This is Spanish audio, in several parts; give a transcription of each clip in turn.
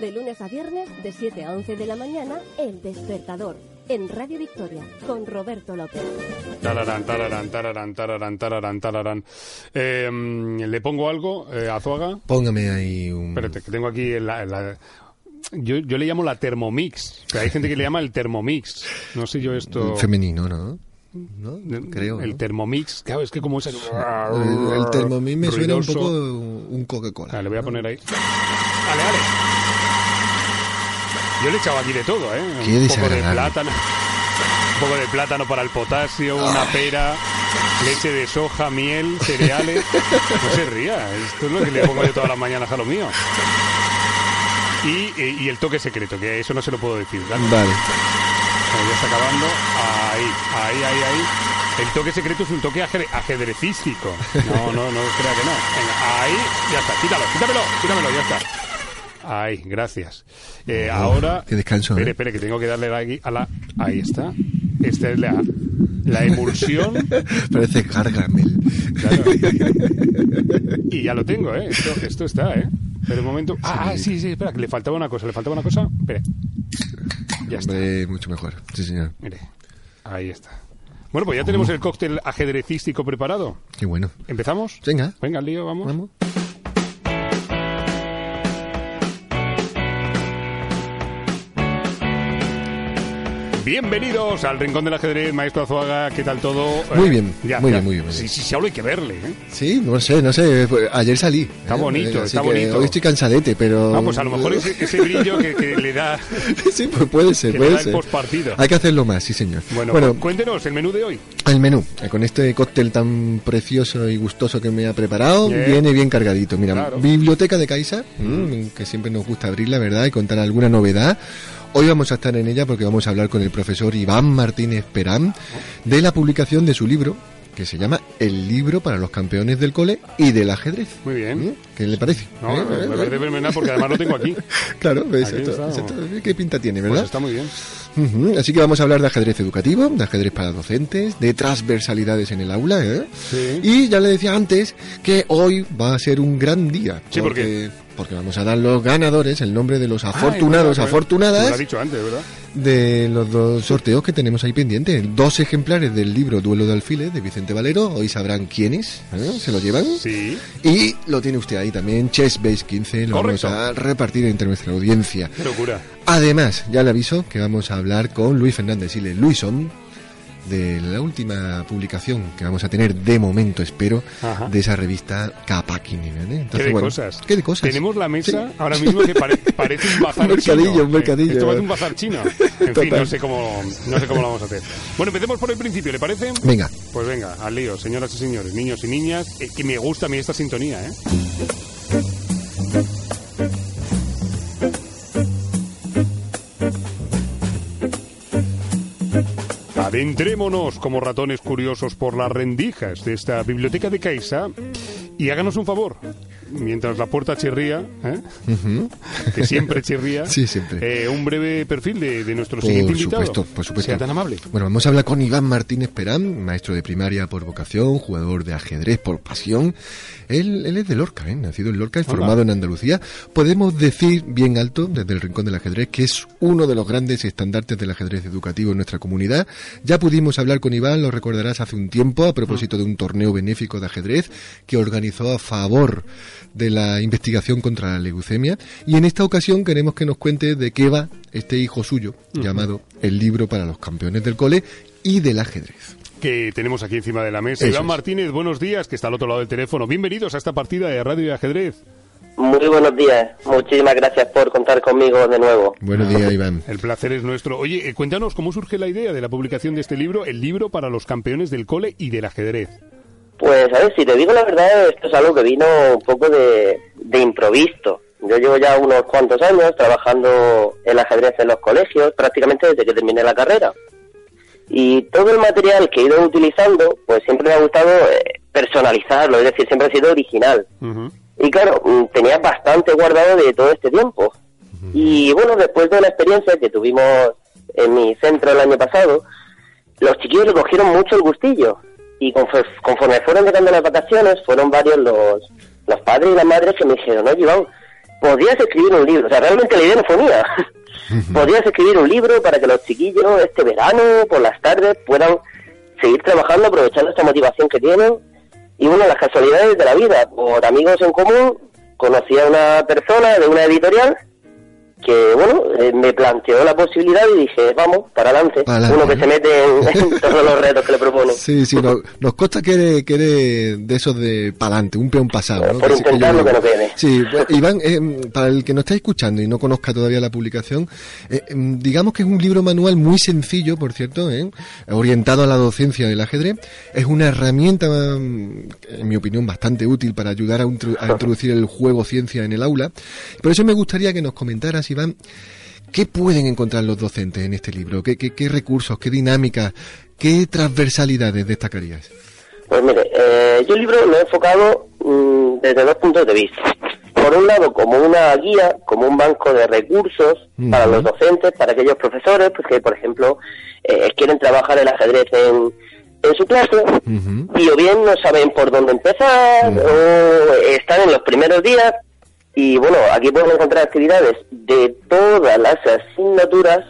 De lunes a viernes, de 7 a 11 de la mañana, El Despertador. En Radio Victoria, con Roberto López. Tararán, tararán, tararán, tararán, tararán, tararán. Eh, ¿Le pongo algo, eh, Azuaga? Póngame ahí un... Espérate, que tengo aquí la... la- yo, yo le llamo la Thermomix. Pero hay gente que le llama el Thermomix. No sé yo esto... Femenino, ¿no? ¿No? Creo. El ¿no? Thermomix. Claro, es que como es el... El, el Thermomix me suena un poco un Coca-Cola. Ah, le voy a poner ahí. Vale, vale. Yo le he echado aquí de todo, ¿eh? Qué un poco de plátano. Un poco de plátano para el potasio, una pera, leche de soja, miel, cereales. No se ría, esto es lo que le pongo yo todas las mañanas a lo mío. Y, y el toque secreto, que eso no se lo puedo decir. ¿vale? Vale. Ya está acabando. Ahí, ahí, ahí, ahí. El toque secreto es un toque ajedre- ajedrecístico. No, no, no crea que no. Venga, ahí, ya está. Quítalo, quítamelo, quítamelo, ya está. Ahí, gracias. Eh, ahora. qué descanso, Espere, ¿eh? espere, que tengo que darle aquí a la. Ahí está. Esta es la, la emulsión. Parece Gargamel. Claro. Y ya lo tengo, ¿eh? Esto, esto está, ¿eh? Pero un momento. Ah, ah, sí, sí, espera, que le faltaba una cosa, le faltaba una cosa. Espere. Ya está. Mucho mejor. Sí, señor. Mire, ahí está. Bueno, pues ya tenemos el cóctel ajedrecístico preparado. Qué bueno. ¿Empezamos? Venga. Venga, al lío, vamos. Vamos. Bienvenidos al Rincón del Ajedrez, maestro Azuaga, ¿qué tal todo? Muy Eh, bien, muy bien, muy bien, muy Sí, bien. sí, sí, hablo hay que verle, ¿eh? Sí, no sé, no sé. pues, Ayer salí. Está ¿eh? bonito, Así está bonito. Hoy estoy cansadete, pero... Ah, pues a lo mejor ese, ese brillo que, que le da, sí, pues puede ser, que le puede da el ser. postpartido. Hay que hacerlo más, sí, señor. Bueno, bueno cu- cuéntenos el menú de hoy. el menú. eh, Con este cóctel tan precioso y gustoso que me ha preparado, Bien. viene bien cargadito. Mira, Claro. biblioteca de Caixa, mm, que siempre nos gusta abrirla, ¿verdad? Y contar alguna novedad. Hoy vamos a estar en ella porque vamos a hablar con el profesor Iván Martínez Perán de la publicación de su libro, que se llama El libro para los campeones del cole y del ajedrez. Muy bien. ¿Mm? ¿Qué le parece? No, ¿Eh? me parece fenomenal porque además lo tengo aquí. Claro, ves, Aquí esto- esto- ¿qué pinta tiene, Pues verdad? está muy bien. Así que vamos a hablar de ajedrez educativo, de ajedrez para docentes, de transversalidades en el aula, ¿eh? Sí. Y ya le decía antes que hoy va a ser un gran día. Sí, ¿por porque, porque vamos a dar los ganadores, el nombre de los Ah, afortunados, Lo afortunadas ha dicho antes, ¿verdad? de los dos sorteos que tenemos ahí pendientes. Dos ejemplares del libro Duelo de Alfiles de Vicente Valero. Hoy sabrán quiénes ¿eh? se lo llevan. Sí. Y lo tiene usted ahí también, Chess Base 15. Lo Correcto. vamos a repartir entre nuestra audiencia. Qué locura. Además, ya le aviso que vamos a hablar con Luis Fernández Siles Luison de la última publicación que vamos a tener de momento, espero, Ajá. de esa revista Capakini. ¿eh? ¿Qué de cosas? ¿Qué de cosas? Tenemos la mesa Sí. ahora mismo que pare- parece un bazar Un mercadillo, chino. un mercadillo. Esto parece un bazar chino. En fin, Total. no sé, cómo, no sé cómo lo vamos a hacer. Bueno, empecemos por el principio, ¿le parece? Venga, Pues venga, al lío, señoras y señores, niños y niñas. Eh, que me gusta a mí esta sintonía, ¿eh? Adentrémonos como ratones curiosos por las rendijas de esta biblioteca de Caixa y háganos un favor. Mientras la puerta chirría, ¿eh? que siempre chirría, Sí, siempre. eh, un breve perfil de, de nuestro por siguiente invitado. supuesto, por supuesto. Sea tan amable. Bueno, vamos a hablar con Iván Martínez Perán, maestro de primaria por vocación, jugador de ajedrez por pasión. Él, él es de Lorca, ¿eh? nacido en Lorca y formado en Andalucía. Podemos decir bien alto, desde el Rincón del Ajedrez, que es uno de los grandes estandartes del ajedrez educativo en nuestra comunidad. Ya pudimos hablar con Iván, lo recordarás, hace un tiempo, a propósito de un torneo benéfico de ajedrez que organizó a favor de la investigación contra la leucemia. Y en esta ocasión queremos que nos cuente de qué va este hijo suyo, llamado El libro para los campeones del cole y del ajedrez. Que tenemos aquí encima de la mesa. Eso Iván es. Martínez, buenos días, que está al otro lado del teléfono. Bienvenidos a esta partida de radio y ajedrez. Muy buenos días. Muchísimas gracias por contar conmigo de nuevo. Buenos días, Iván. El placer es nuestro. Oye, eh, cuéntanos cómo surge la idea de la publicación de este libro, el libro para los campeones del cole y del ajedrez. Pues, a ver, si te digo la verdad, esto es algo que vino un poco de, de improviso. Yo llevo ya unos cuantos años trabajando el ajedrez en los colegios, prácticamente desde que terminé la carrera. Y todo el material que he ido utilizando, pues siempre me ha gustado eh, personalizarlo, es decir, siempre ha sido original. Y claro, mm, tenía bastante guardado de todo este tiempo. Y bueno, después de la experiencia que tuvimos en mi centro el año pasado, los chiquillos le cogieron mucho el gustillo. Y conforme, conforme fueron llegando las vacaciones, fueron varios los, los padres y las madres que me dijeron, oye Iván, podrías escribir un libro. O sea, realmente la idea no fue mía. podrías escribir un libro para que los chiquillos este verano, por las tardes, puedan seguir trabajando, aprovechando esta motivación que tienen. Y bueno, las casualidades de la vida, por amigos en común, conocí a una persona de una editorial que, bueno, eh, me planteó la posibilidad y dije, vamos, para adelante. Para adelante, Uno que se mete en, en todos los retos que le proponen. Sí, sí, no- nos consta que eres, que eres de esos de pa'lante, un peón pasado. ¿no? Por Que sí- que no quede. Sí, pues, Iván, eh, para el que nos está escuchando y no conozca todavía la publicación, eh, em, digamos que es un libro manual muy sencillo, por cierto, ¿eh? orientado a la docencia del ajedrez. Es una herramienta, mm, en mi opinión, bastante útil para ayudar a, a introducir el juego ciencia en el aula. Por eso me gustaría que nos comentaras, Iván, ¿Qué pueden encontrar los docentes en este libro? ¿Qué, qué, qué recursos, qué dinámicas, qué transversalidades destacarías? Pues mire, eh, yo el libro lo he enfocado mm, desde dos puntos de vista. Por un lado, como una guía, como un banco de recursos para los docentes, para aquellos profesores, pues que, por ejemplo, eh, quieren trabajar el ajedrez en, en su clase Ujú. y o bien no saben por dónde empezar o están en los primeros días y bueno, aquí pueden encontrar actividades de todas las asignaturas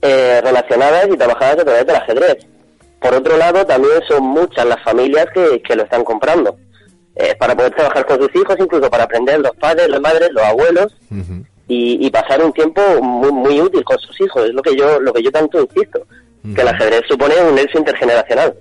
eh, relacionadas y trabajadas a través del ajedrez. Por otro lado, también son muchas las familias que, que lo están comprando. eh, para poder trabajar con sus hijos, incluso para aprender los padres, las madres, los abuelos y pasar un tiempo muy, muy útil con sus hijos. Es lo que yo, lo que yo tanto insisto, que el ajedrez supone un nexo intergeneracional.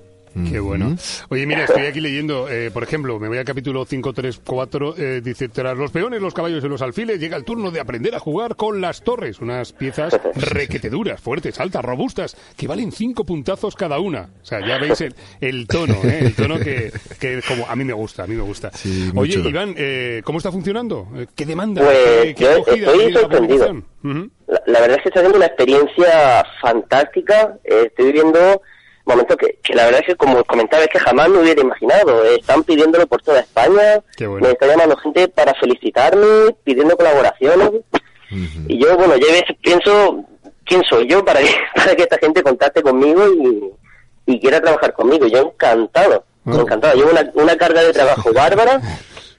Qué bueno. Oye, mira, estoy aquí leyendo, eh, por ejemplo, me voy al capítulo 534, eh, dice, tras los peones, los caballos y los alfiles, llega el turno de aprender a jugar con las torres, unas piezas requeteduras, fuertes, altas, robustas, que valen cinco puntazos cada una. O sea, ya veis el, el tono, ¿eh? el tono que, que como a mí me gusta, a mí me gusta. Sí, Oye, mucho. Iván, eh, ¿cómo está funcionando? Eh, ¿Qué demanda? Pues, ¿Qué, qué yo estoy la sorprendido. publicación? Ujú. La, la verdad es que está siendo una experiencia fantástica. Eh, estoy viviendo momentos que, que la verdad es que, como os comentaba, es que jamás me hubiera imaginado. Eh, están pidiéndolo por toda España. Bueno. Me está llamando gente para felicitarme, pidiendo colaboraciones. Y yo, bueno, yo pienso, ¿quién soy yo para que, para que esta gente contacte conmigo y, y quiera trabajar conmigo? Yo encantado, encantado. Llevo una, una carga de trabajo bárbara,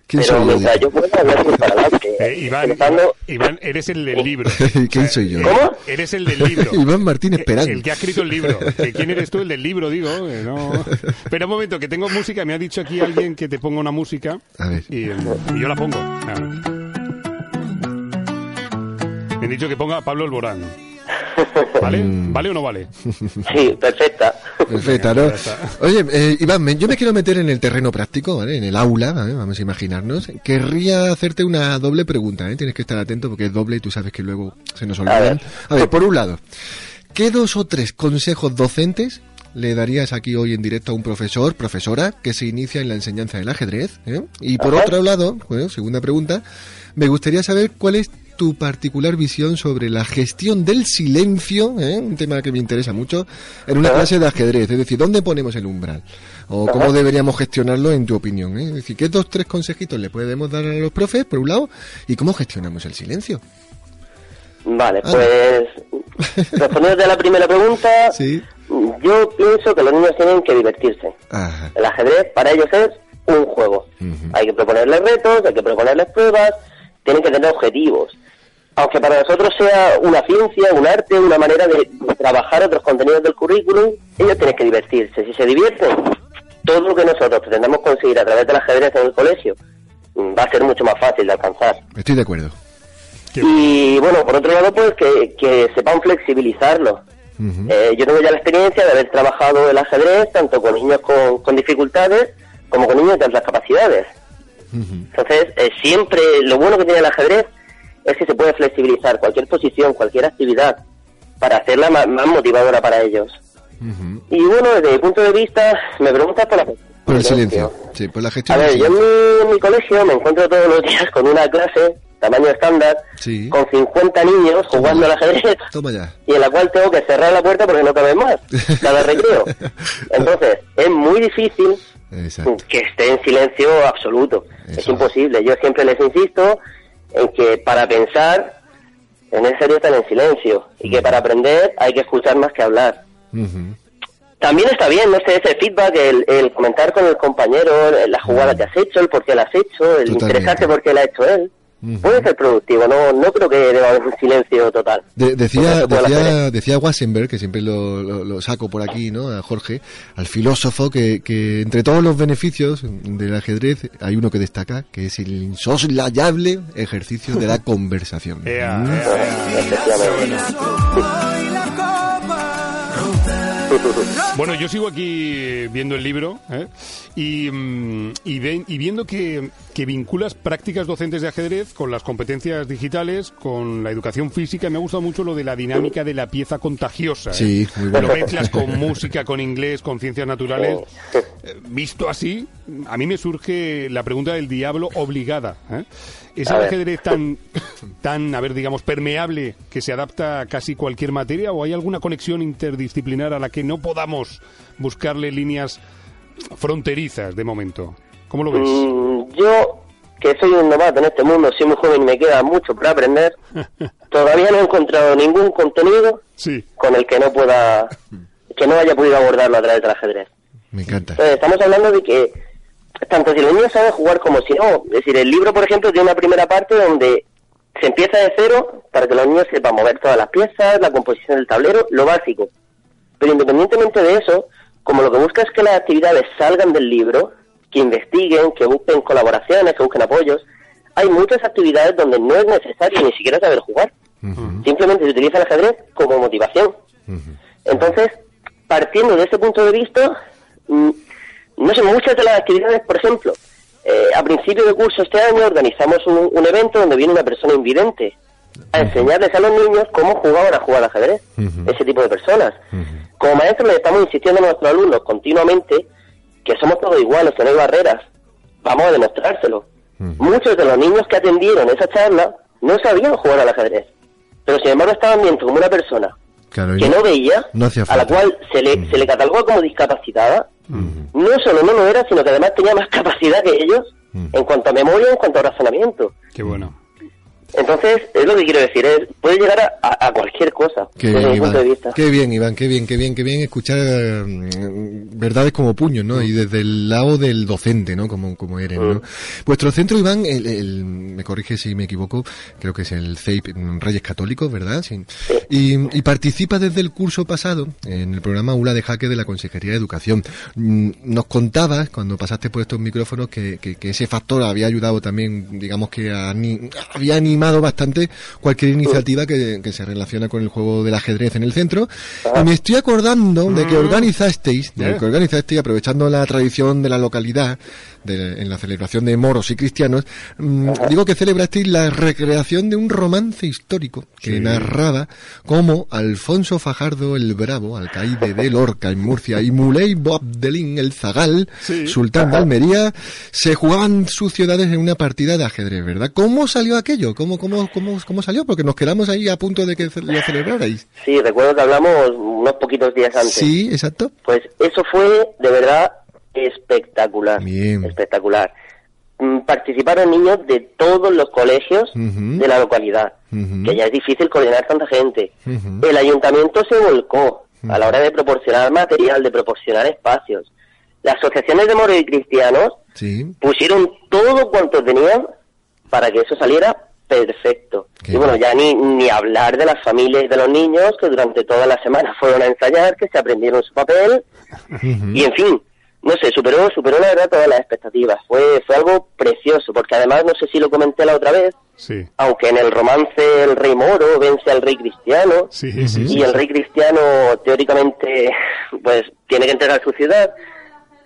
¿Quién pero soy yo? mientras yo pueda, a para adelante. Eh, Iván, Pensando- Iván, eres el del libro. ¿Quién soy yo? ¿Cómo? Eres el del libro. Iván Martínez Perán. El que ha escrito el libro. Que ¿Quién eres tú? El del libro, digo. eh, no. Pero un momento, que tengo música. Me ha dicho aquí alguien que te ponga una música. A ver. Y, eh, y yo la pongo. Ah. Me han dicho que ponga Pablo Alborán. ¿Vale? Mm. ¿Vale o no vale? Sí, perfecta. Perfecto, ¿no? Oye, eh, Iván, me- yo me quiero meter en el terreno práctico, ¿vale? En el aula, ¿vale? Vamos a imaginarnos. Querría hacerte una doble pregunta, ¿eh? Tienes que estar atento porque es doble y tú sabes que luego se nos olvidan. ver. A ver, por un lado, ¿qué dos o tres consejos docentes le darías aquí hoy en directo a un profesor, profesora, que se inicia en la enseñanza del ajedrez? ¿eh? Y por Ajá. otro lado, bueno, segunda pregunta, me gustaría saber cuál es tu particular visión sobre la gestión del silencio, ¿eh? un tema que me interesa mucho, en una Ajá. clase de ajedrez. Es decir, ¿dónde ponemos el umbral? O cómo deberíamos gestionarlo en tu opinión. ¿eh? Es decir, ¿qué dos, tres consejitos le podemos dar a los profes, por un lado, y cómo gestionamos el silencio? Vale, Ah. pues respondiendo a la primera pregunta, Sí. Yo pienso que los niños tienen que divertirse. Ajá. El ajedrez para ellos es un juego. Hay que proponerles retos, hay que proponerles pruebas, tienen que tener objetivos. Aunque para nosotros sea una ciencia, un arte, una manera de trabajar otros contenidos del currículum, ellos tienen que divertirse. Si se divierten, todo lo que nosotros pretendamos conseguir a través del ajedrez en el colegio mm, va a ser mucho más fácil de alcanzar. Estoy de acuerdo. Y bueno, por otro lado, pues que, que sepan flexibilizarlo. Eh, yo tengo ya la experiencia de haber trabajado el ajedrez tanto con niños con, con dificultades como con niños de altas capacidades. Entonces, eh, siempre lo bueno que tiene el ajedrez es que se puede flexibilizar cualquier posición, cualquier actividad, para hacerla más, motivadora para ellos. Y bueno, desde mi punto de vista, me preguntas por la Por el silencio. Sí, por la A gestión ver, del yo en mi, en mi colegio me encuentro todos los días con una clase tamaño estándar, Sí. con 50 niños jugando al ajedrez y en la cual tengo que cerrar la puerta porque no cabe más cada recreo. Entonces, es muy difícil Exacto. que esté en silencio absoluto. Es imposible. Yo siempre les insisto en que para pensar es necesario estar en silencio y que para aprender hay que escuchar más que hablar. Ujú. También está bien, no sé, ese feedback, el, el comentar con el compañero, la jugada que has hecho, el por qué la has hecho, el Totalmente. interesarte por qué la ha hecho él. Puede ser productivo, no no creo que deba haber un silencio total. De- decía, decía, decía Wassenberg, que siempre lo, lo- lo saco por aquí, ¿no? A Jorge, al filósofo, que, que entre todos los beneficios del ajedrez hay uno que destaca, que es el insoslayable ejercicio de la conversación. Ea, Mm. ea, ea. Efectivamente. Bueno, yo sigo aquí viendo el libro ¿eh? y, mm, y, ven- y viendo que, que vinculas prácticas docentes de ajedrez con las competencias digitales, con la educación física. Me ha gustado mucho lo de la dinámica de la pieza contagiosa. ¿eh? Sí, muy bueno. Lo mezclas con música, con inglés, con ciencias naturales. Eh, Visto así, a mí me surge la pregunta del diablo obligada. ¿eh? ¿Es A el ver. ajedrez tan, tan, a ver, digamos, permeable que se adapta a casi cualquier materia o hay alguna conexión interdisciplinar a la que no podamos buscarle líneas fronterizas de momento? ¿Cómo lo ves? Mm, yo, que soy un novato en este mundo, soy muy joven y me queda mucho por aprender, todavía no he encontrado ningún contenido Sí, con el que no pueda, que no haya podido abordarlo a través del ajedrez. Me encanta. Entonces, estamos hablando de que tanto si los niños saben jugar como si no. Es decir, el libro, por ejemplo, tiene una primera parte donde se empieza de cero para que los niños sepan mover todas las piezas, la composición del tablero, lo básico. Pero independientemente de eso, como lo que busca es que las actividades salgan del libro, que investiguen, que busquen colaboraciones, que busquen apoyos, hay muchas actividades donde no es necesario ni siquiera saber jugar. Simplemente se utiliza el ajedrez como motivación. Entonces, partiendo de ese punto de vista, mm, no sé, muchas de las actividades, por ejemplo, eh, a principio de curso este año organizamos un, un evento donde viene una persona invidente a enseñarles a los niños cómo jugaban a jugar al ajedrez, ese tipo de personas. Como maestros les estamos insistiendo a nuestros alumnos continuamente que somos todos iguales, que no hay barreras. Vamos a demostrárselo. Muchos de los niños que atendieron esa charla no sabían jugar al ajedrez, pero sin embargo estaban viendo como una persona Claro, que no veía, no a la cual se le, se le catalogó como discapacitada, No solo no lo era, sino que además tenía más capacidad que ellos en cuanto a memoria, en cuanto a razonamiento. qué bueno. Entonces, es lo que quiero decir, es, puede llegar a, a- a cualquier cosa, Qué desde bien, mi punto de vista. Qué bien, Iván, qué bien, qué bien, qué bien escuchar mm, verdades como puños, ¿no? Y desde el lado del docente, ¿no? Como, como eres, ¿no? Vuestro centro, Iván, el, el- me corrige si me equivoco, creo que es el CEIP mm, Reyes Católicos, ¿verdad? Sí. Y, y participa desde el curso pasado en el programa ULA de Jaque de la Consejería de Educación. Mm, Nos contabas, cuando pasaste por estos micrófonos, que, que- que ese factor había ayudado también, digamos que ani- había animado bastante cualquier iniciativa que, que se relaciona con el juego del ajedrez en el centro. Y me estoy acordando de que organizasteis, de Eh. que organizasteis, aprovechando la tradición de la localidad, de- en la celebración de moros y cristianos, mm, digo que celebrasteis la recreación de un romance histórico que Sí. narraba cómo Alfonso Fajardo el Bravo, alcaide de Lorca en Murcia, y Muley Boabdelín el Zagal, Sí. sultán de Almería, se jugaban sus ciudades en una partida de ajedrez, ¿verdad? ¿Cómo salió aquello? ¿Cómo, cómo, cómo, cómo salió? Porque nos quedamos ahí a punto de que lo celebrarais. Sí, recuerdo que hablamos unos poquitos días antes. Sí, exacto. Pues eso fue de verdad espectacular. Bien. Espectacular. Mm, Participaron niños de todos los colegios de la localidad, que ya es difícil coordinar tanta gente. El ayuntamiento se volcó a la hora de proporcionar material, de proporcionar espacios. Las asociaciones de moros y cristianos Sí. pusieron todo cuanto tenían para que eso saliera perfecto. Qué y bueno, ya ni, ni hablar de las familias y de los niños que durante toda la semana fueron a ensayar, que se aprendieron su papel y en fin, no sé, superó, superó la verdad todas las expectativas. Fue, fue algo precioso, porque además no sé si lo comenté la otra vez, Sí, aunque en el romance el rey moro vence al rey cristiano, sí, sí. sí, y el rey cristiano teóricamente pues tiene que entregar su ciudad,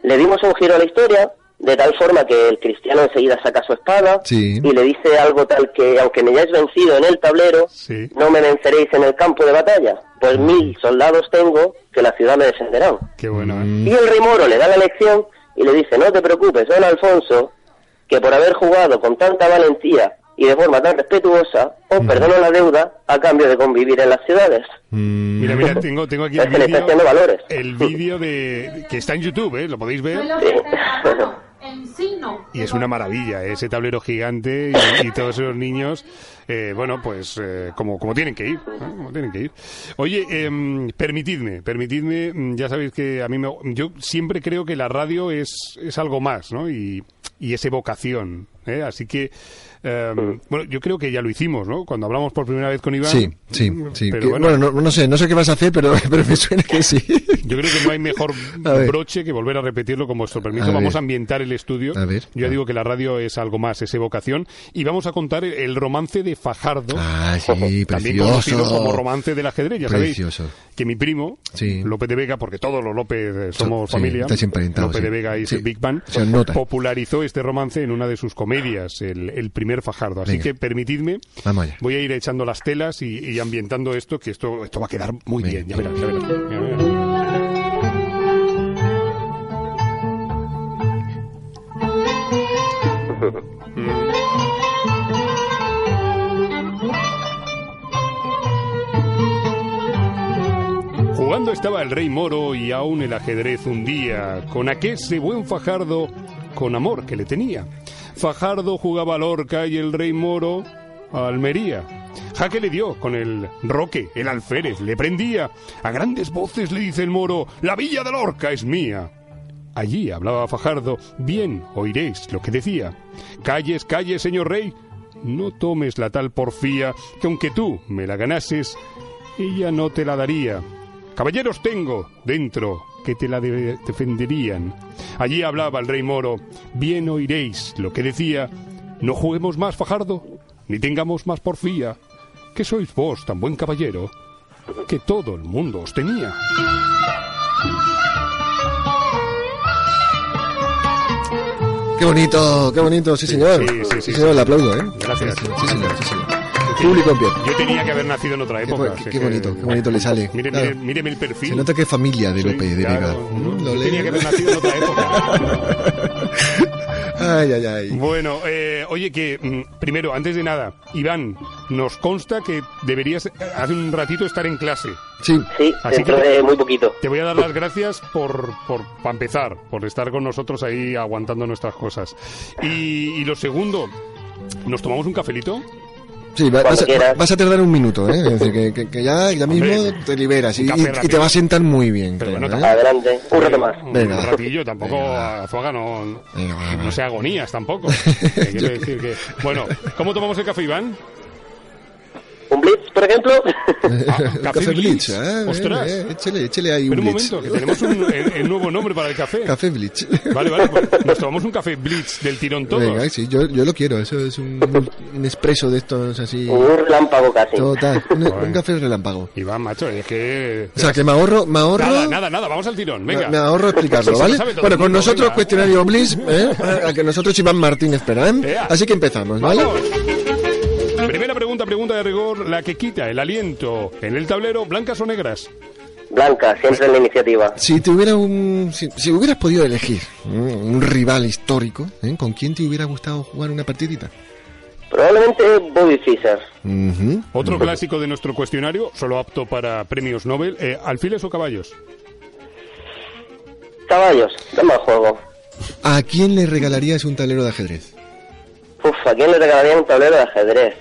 le dimos un giro a la historia de tal forma que el cristiano enseguida saca su espada Sí. y le dice algo tal que aunque me hayáis vencido en el tablero, Sí. no me venceréis en el campo de batalla, pues mil soldados tengo que la ciudad me defenderán. Qué bueno, ¿eh? Mm. Y el rey moro le da la lección y le dice, no te preocupes, don Alfonso, que por haber jugado con tanta valentía y de forma tan respetuosa os perdono la deuda a cambio de convivir en las ciudades. Mm, Mira, mira, tengo, tengo aquí el vídeo, valores. el vídeo de que está en YouTube, ¿eh? Lo podéis ver. Encino. Y es una maravilla, ¿eh? ese tablero gigante y, todos esos niños, eh, bueno, pues eh, como, como tienen que ir, como tienen que ir. Oye, em, permitidme, permitidme, mm, ya sabéis que a mí me, yo siempre creo que la radio es, es algo más, ¿no? Y, y es evocación, ¿eh? Así que, em, bueno, yo creo que ya lo hicimos, ¿no? Cuando hablamos por primera vez con Iván. Sí, sí, mm, sí. Pero Que- bueno, bueno, no, no sé, no sé qué vas a hacer, pero, pero me suena que sí. yo creo que no hay mejor broche que volver a repetirlo con vuestro permiso. A vamos ver. a ambientar el estudio. A ver. Yo ya digo que la radio es algo más, es evocación. Y vamos a contar el- romance de Fajardo. Ah, sí, También conocido como romance del ajedrez, ya Precioso. sabéis que mi primo, Sí. López de Vega, porque todos los López eh, somos Sí, familia, López de Vega y Big Bang, popularizó este romance en una de sus comedias, el, el primer Fajardo. Así Venga. que permitidme, voy a ir echando las telas y, y ambientando esto, que esto, esto va a quedar muy Venga. bien, ya verás, ya verás. Ya verás. Jugando estaba el rey moro y aún el ajedrez un día, con aquese buen Fajardo, con amor que le tenía. Fajardo jugaba al Orca y el rey moro a Almería. Jaque le dio con el roque, el alférez, le prendía. A grandes voces le dice el moro, la villa del Orca es mía. Allí hablaba Fajardo, bien oiréis lo que decía. Calles, calles, señor rey, no tomes la tal porfía, que aunque tú me la ganases, ella no te la daría. Caballeros tengo dentro que te la de- defenderían. Allí hablaba el rey moro, bien oiréis lo que decía, no juguemos más, Fajardo, ni tengamos más porfía, que sois vos tan buen caballero, que todo el mundo os tenía. Qué bonito, qué bonito, sí señor. Sí, sí, sí, señor, le aplaudo, ¿eh? Gracias. Sí, sí, señor, sí, señor. Público en pie. Yo tenía que haber nacido en otra Qué, época. así qué que- bonito, qué bonito le sale. Mire, Claro. mire, míreme el perfil. Se nota que es familia de Sí, López de claro, Vega. ¿no? Mm, Yo tenía que haber nacido en otra época. Ay, ay, ay. Bueno, eh, oye, que mm, primero, antes de nada, Iván, nos consta que deberías hace un ratito estar en clase. Sí, Sí, Así dentro que- de muy poquito. Te voy a dar las gracias por, por para empezar, por estar con nosotros ahí aguantando nuestras cosas. Y, y lo segundo, ¿nos tomamos un cafelito? Sí, va- vas, a, vas a tardar un minuto, ¿eh? Es decir, que, que- que ya, ya mismo Hombre, te liberas y, te va a sentar muy bien. Pero creo, bueno, ¿eh? Adelante, un rato más. Venga. Un ratillo, tampoco Venga. Azuaga no, Venga, no sea agonías tampoco. Quiero decir que... Bueno, ¿cómo tomamos el café, Iván? Un blitz, por ejemplo. Ah, Café, Blitz, Blitz. ¿eh? Ostras. Eh, eh, échale, échale ahí un Pero un Blitz. momento, que tenemos un, el, el nuevo nombre para el café. Café Blitz. Vale, vale, pues nos tomamos un café Blitz del tirón todos. Venga, sí, yo, yo lo quiero. Eso es un, un expreso de estos así. un relámpago casi. Total, un, un café relámpago. Iván, macho, es que... O sea, que me ahorro, me ahorro, Nada, nada, nada, vamos al tirón, venga. me ahorro explicarlo, ¿vale? todo Bueno, con nosotros venga. cuestionario Bliss, ¿eh? A que nosotros Iván Martín espera, ¿eh? Así que empezamos, ¿vale? ¡Vamos! Primera pregunta, pregunta de rigor, la que quita el aliento en el tablero, blancas o negras. Blanca, siempre en la iniciativa. Si te hubiera un, si, si hubieras podido elegir un rival histórico, ¿eh? ¿con quién te hubiera gustado jugar una partidita? Probablemente Bobby Fischer. Otro clásico de nuestro cuestionario, solo apto para premios Nobel, eh, ¿alfiles o caballos? Caballos, dame al juego. ¿A quién le regalarías un tablero de ajedrez? Uf, ¿a quién le regalaría un tablero de ajedrez?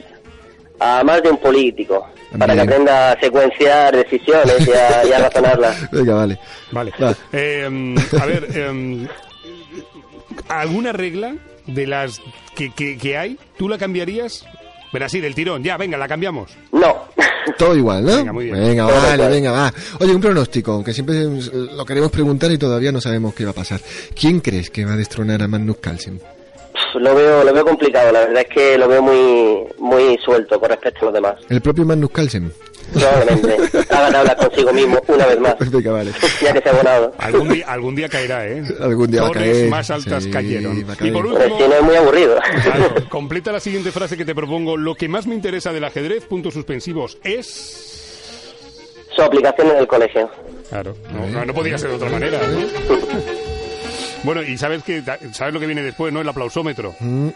A más de un político. Para que aprenda a secuenciar decisiones y a, y a razonarlas. Venga, vale. Vale. Va. Eh, a ver, eh, ¿alguna regla de las que, que- que hay, tú la cambiarías? Pero así, del tirón, ya, venga, la cambiamos. No. Todo igual, ¿no? Venga, muy bien. Venga, vale, venga, va. Oye, un pronóstico, aunque siempre eh, lo queremos preguntar y todavía no sabemos qué va a pasar. ¿Quién crees que va a destronar a Magnus Carlsen? Lo veo lo veo complicado, la verdad es que lo veo muy muy suelto con respecto a los demás. ¿El propio Magnus Carlsen? Probablemente. ha ganado la consigo mismo una vez más. Venga, vale. ya que se ha abonado. Algún día, algún día caerá, ¿eh? Algún día va a Torres caer. más altas Sí, cayeron. Y por último, si no es muy aburrido. claro, completa la siguiente frase que te propongo. Lo que más me interesa del ajedrez, puntos suspensivos, es... Su aplicación en el colegio. Claro, no, no, no podía ser de otra manera. ¿no? Bueno, y sabes que sabes lo que viene después, ¿no? El aplausómetro. Mm,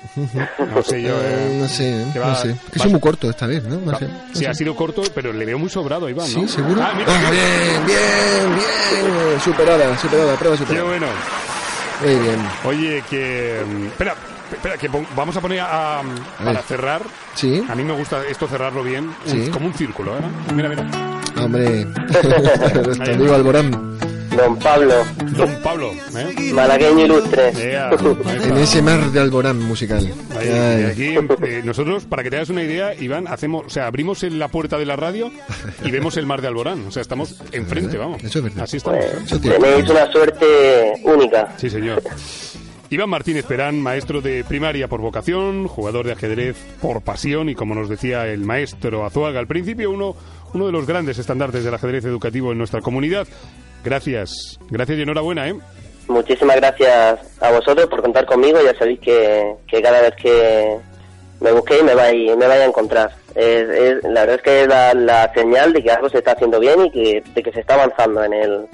No sé yo. eh, eh. no sé, que no va- sé. Que va- es muy corto esta vez, ¿no? No sé. no Sí, sé. ha sido corto, pero le veo muy sobrado, Iván, ¿no? ¿Sí, seguro? Ah, mira, Ah, bien, bien, bien. Superada, superada, prueba qué superada. bueno. Muy bien. Oye, que... mm, Espera, espera, que vamos a poner a... para ver. cerrar. Sí, A mí me gusta esto cerrarlo bien, un- Sí. como un círculo, ¿eh? Mira, mira. hombre. Alborán. Don Pablo, Don Pablo, ¿eh? malagueño ilustre. En ese mar de Alborán musical. Ahí, Ay. y aquí, eh, nosotros, para que te hagas una idea, Iván, hacemos, o sea, abrimos en la puerta de la radio y vemos el mar de Alborán. O sea, estamos enfrente, vamos. Eso es verdad. Así estamos. ¿eh? Eso tiene. Tenéis una suerte única. Sí, señor. Iván Martínez Perán, maestro de primaria por vocación, jugador de ajedrez por pasión y, como nos decía el maestro Azuaga al principio, uno, uno de los grandes estandartes del ajedrez educativo en nuestra comunidad. Gracias, gracias y enhorabuena, ¿eh? Muchísimas gracias a vosotros por contar conmigo. Ya sabéis que, que cada vez que me busquéis me vais, me vais a encontrar. Es, es- la verdad es que es la, la señal de que algo se está haciendo bien y que, de que se está avanzando en el,